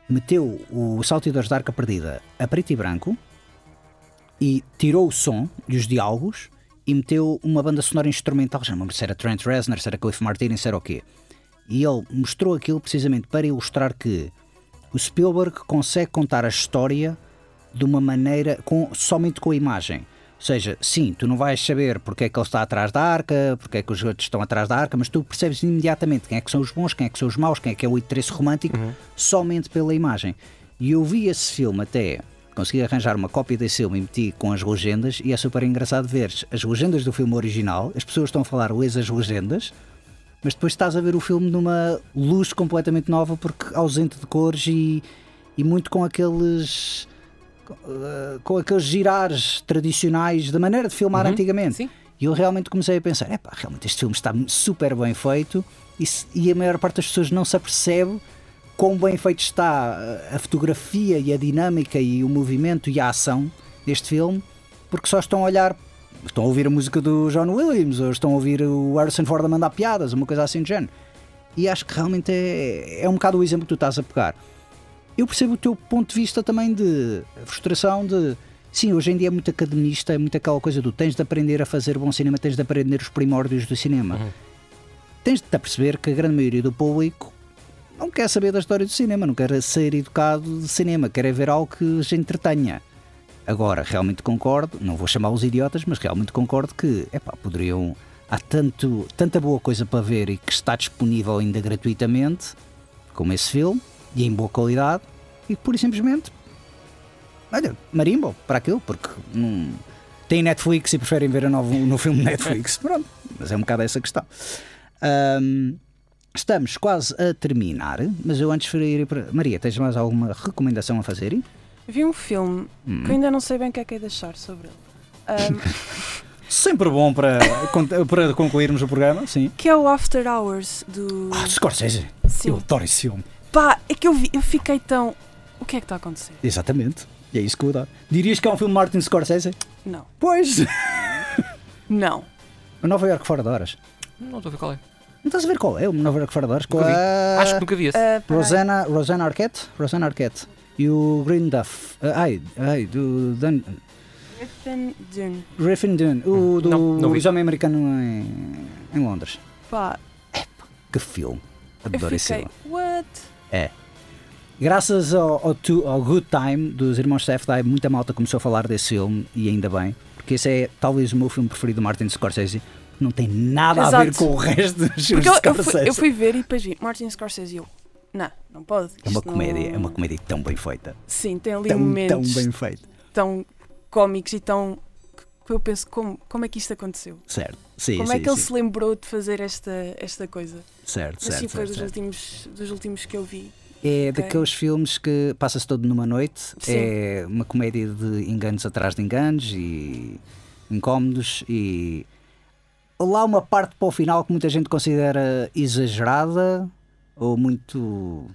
Speaker 1: meteu o Salteadores da Arca Perdida a preto e branco e tirou o som e os diálogos e meteu uma banda sonora instrumental, já não lembro se era Trent Reznor, se era Cliff Martinez, se era o quê. E ele mostrou aquilo precisamente para ilustrar que o Spielberg consegue contar a história de uma maneira com, somente com a imagem. Ou seja, sim, tu não vais saber porque é que ele está atrás da arca, porque é que os outros estão atrás da arca, mas tu percebes imediatamente quem é que são os bons, quem é que são os maus, quem é que é o interesse romântico, somente pela imagem. E eu vi esse filme até, consegui arranjar uma cópia desse filme e meti com as legendas, e é super engraçado ver as legendas do filme original, as pessoas estão a falar lês as legendas, mas depois estás a ver o filme numa luz completamente nova, porque ausente de cores e, e muito com aqueles com aqueles girares tradicionais da maneira de filmar antigamente.
Speaker 3: sim.
Speaker 1: E eu realmente comecei a pensar: epá, realmente este filme está super bem feito e, e a maior parte das pessoas não se apercebe quão bem feito está a- a fotografia e a dinâmica e o movimento e a ação deste filme, porque só estão a olhar. Estão a ouvir a música do John Williams, ou estão a ouvir o Harrison Ford a mandar piadas, uma coisa assim do género. E acho que realmente é, é um bocado o exemplo que tu estás a pegar eu percebo o teu ponto de vista também de frustração de sim, hoje em dia é muito academista, é muito aquela coisa do tens de aprender a fazer bom cinema, tens de aprender os primórdios do cinema. Tens de te perceber que a grande maioria do público não quer saber da história do cinema, não quer ser educado de cinema, quer é ver algo que os entretenha. Agora, realmente concordo, não vou chamá-los idiotas, mas realmente concordo que epá, poderiam. Há tanto, tanta boa coisa para ver e que está disponível ainda gratuitamente, como esse filme, e em boa qualidade, e pura e simplesmente. Olha, marimbo para aquilo, porque não, têm Netflix e preferem ver a novo, no filme Netflix. Pronto, mas é um bocado essa questão. Ahm, estamos quase a terminar, mas eu antes de ir para. Maria, tens mais alguma recomendação a fazer?
Speaker 2: Vi um filme
Speaker 1: Hum.
Speaker 2: que eu ainda não sei bem o que é que é de achar sobre ele. Ahm,
Speaker 1: Sempre bom para, para concluirmos o programa, sim.
Speaker 2: que é o After Hours do.
Speaker 1: Ah, Scorsese,
Speaker 2: Sim.
Speaker 1: eu adoro esse filme.
Speaker 2: Pá, é que eu vi, eu fiquei tão. O que é que está a acontecer?
Speaker 1: Exatamente, e é isso que eu adoro. Dirias que é um filme de Martin Scorsese?
Speaker 2: Não.
Speaker 1: Pois!
Speaker 2: Não.
Speaker 1: O Nova York fora de horas.
Speaker 3: Não estou a ver qual é.
Speaker 1: Não estás a ver qual é o Nova York fora de horas? Com
Speaker 3: Nunca vi.
Speaker 1: a
Speaker 3: Acho que nunca vi esse.
Speaker 2: Peraí.
Speaker 1: Rosanna, Rosanna Arquette? Rosanna Arquette. E o Green Duff. Ah, ai, ai, do Dun,
Speaker 2: Griffin Dune.
Speaker 1: Griffin Dunne. O do
Speaker 3: Não, não.
Speaker 1: Exame Americano em, em Londres.
Speaker 2: Pá,
Speaker 1: Que filme. Adoro esse filme.
Speaker 2: What?
Speaker 1: É. Graças ao, ao, Tu- ao Good Time dos irmãos Safdie, muita malta começou a falar desse filme e ainda bem, porque esse é talvez o meu filme preferido do Martin Scorsese. Não tem nada a ver
Speaker 2: Exato.
Speaker 1: com o resto dos filmes
Speaker 2: eu, eu, fui, eu fui ver e depois vi Martin Scorsese e eu. Não, não pode.
Speaker 1: É uma
Speaker 2: isto não-
Speaker 1: comédia, é uma comédia tão bem feita.
Speaker 2: Sim, tem ali
Speaker 1: Tão, tão
Speaker 2: momentos
Speaker 1: bem feita.
Speaker 2: tão cómicos e tão. Eu penso, como, como é que isto aconteceu?
Speaker 1: Certo. Sim,
Speaker 2: como
Speaker 1: sim,
Speaker 2: é que ele
Speaker 1: sim.
Speaker 2: se lembrou de fazer esta, esta coisa?
Speaker 1: Certo, certo.
Speaker 2: assim foi
Speaker 1: certo,
Speaker 2: dos,
Speaker 1: certo.
Speaker 2: Últimos, dos últimos que eu vi.
Speaker 1: É
Speaker 2: Ok.
Speaker 1: daqueles filmes que passa-se todo numa noite,
Speaker 2: Sim.
Speaker 1: é uma comédia de enganos atrás de enganos e incómodos e lá uma parte para o final que muita gente considera exagerada ou muito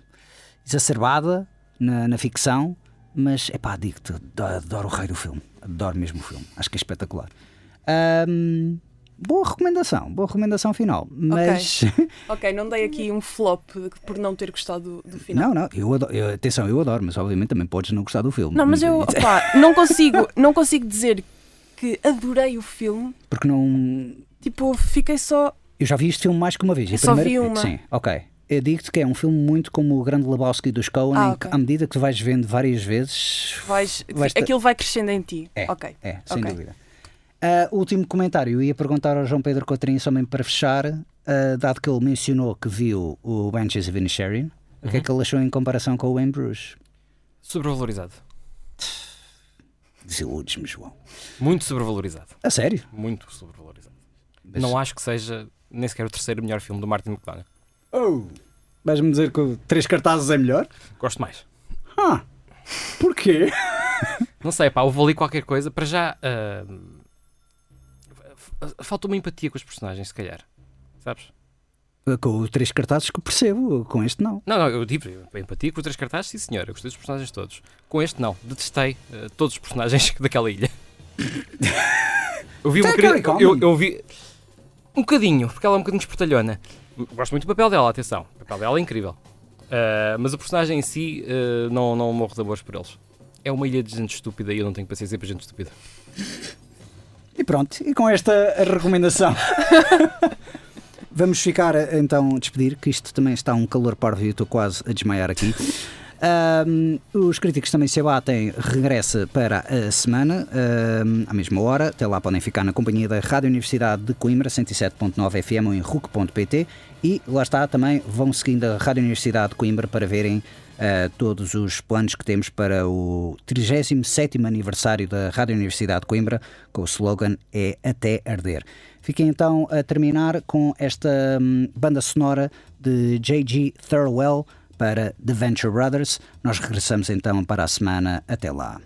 Speaker 1: exacerbada na, na ficção, mas é pá, digo-te, adoro, o rei do filme, adoro mesmo o filme, acho que é espetacular. Ahm, boa recomendação, boa recomendação final, mas
Speaker 2: Ok, não dei aqui um flop por não ter gostado do, do final.
Speaker 1: Não, não, eu adoro, eu- atenção, eu adoro, mas obviamente também podes não gostar do filme.
Speaker 2: Não, mas eu opá, não, consigo, não consigo dizer que adorei o filme.
Speaker 1: Porque não.
Speaker 2: Tipo, fiquei só.
Speaker 1: Eu já vi este filme mais que uma vez.
Speaker 2: Eu só
Speaker 1: primeira-
Speaker 2: vi uma.
Speaker 1: Sim, ok. Eu digo-te que é um filme muito como o Grande Lebowski dos Coen,
Speaker 2: Ah,
Speaker 1: em
Speaker 2: ok.
Speaker 1: que à medida que tu vais vendo várias vezes.
Speaker 2: Vais,
Speaker 1: Vais
Speaker 2: aquilo vai crescendo em ti.
Speaker 1: É,
Speaker 2: Ok.
Speaker 1: é, sem
Speaker 2: ok.
Speaker 1: dúvida. Ah, último comentário, eu ia perguntar ao João Pedro Cotrim, somente para fechar, ah, dado que ele mencionou que viu o Banshees of Inisherin, o
Speaker 2: Uhum.
Speaker 1: que é que ele achou em comparação com o Em Bruges?
Speaker 3: Sobrevalorizado.
Speaker 1: Desiludes-me, João.
Speaker 3: Muito sobrevalorizado.
Speaker 1: A sério?
Speaker 3: Muito sobrevalorizado.
Speaker 1: Mas-
Speaker 3: Não acho que seja nem sequer o terceiro melhor filme do Martin McDonagh.
Speaker 1: Oh! Vais-me dizer que Três Cartazes é melhor?
Speaker 3: Gosto mais.
Speaker 1: Ah! Porquê?
Speaker 3: Não sei, pá, houve ali qualquer coisa. Para já. f- falta uma empatia com os personagens, se calhar. Sabes?
Speaker 1: Com os três cartazes que percebo, com este não.
Speaker 3: Não, não, eu tive empatia com os três cartazes, sim senhor. Eu gostei dos personagens todos. Com este, não. Detestei uh, todos os personagens daquela ilha. eu vi
Speaker 1: Tem
Speaker 3: eu, eu, eu vi um bocadinho, porque ela é um bocadinho espertalhona. Gosto muito do papel dela, atenção. O papel dela é incrível. Uh, mas o personagem em si, uh, não, não morro de amores por eles. É uma ilha de gente estúpida e eu não tenho paciência para gente estúpida.
Speaker 1: E pronto, e com esta recomendação. Vamos ficar então a despedir, que isto também está um calor parvo e eu estou quase a desmaiar aqui. Um, os críticos também se abatem, regressa para a semana, um, à mesma hora. Até lá podem ficar na companhia da Rádio Universidade de Coimbra, 107.9 FM ou em RUC.pt. E lá está também, vão seguindo a Rádio Universidade de Coimbra para verem uh, todos os planos que temos para o 37 aniversário da Rádio Universidade de Coimbra, com o slogan É Até Arder. Fiquem então a terminar com esta um, banda sonora de J.G. Thurwell para The Venture Brothers. Nós regressamos então para a semana. Até lá.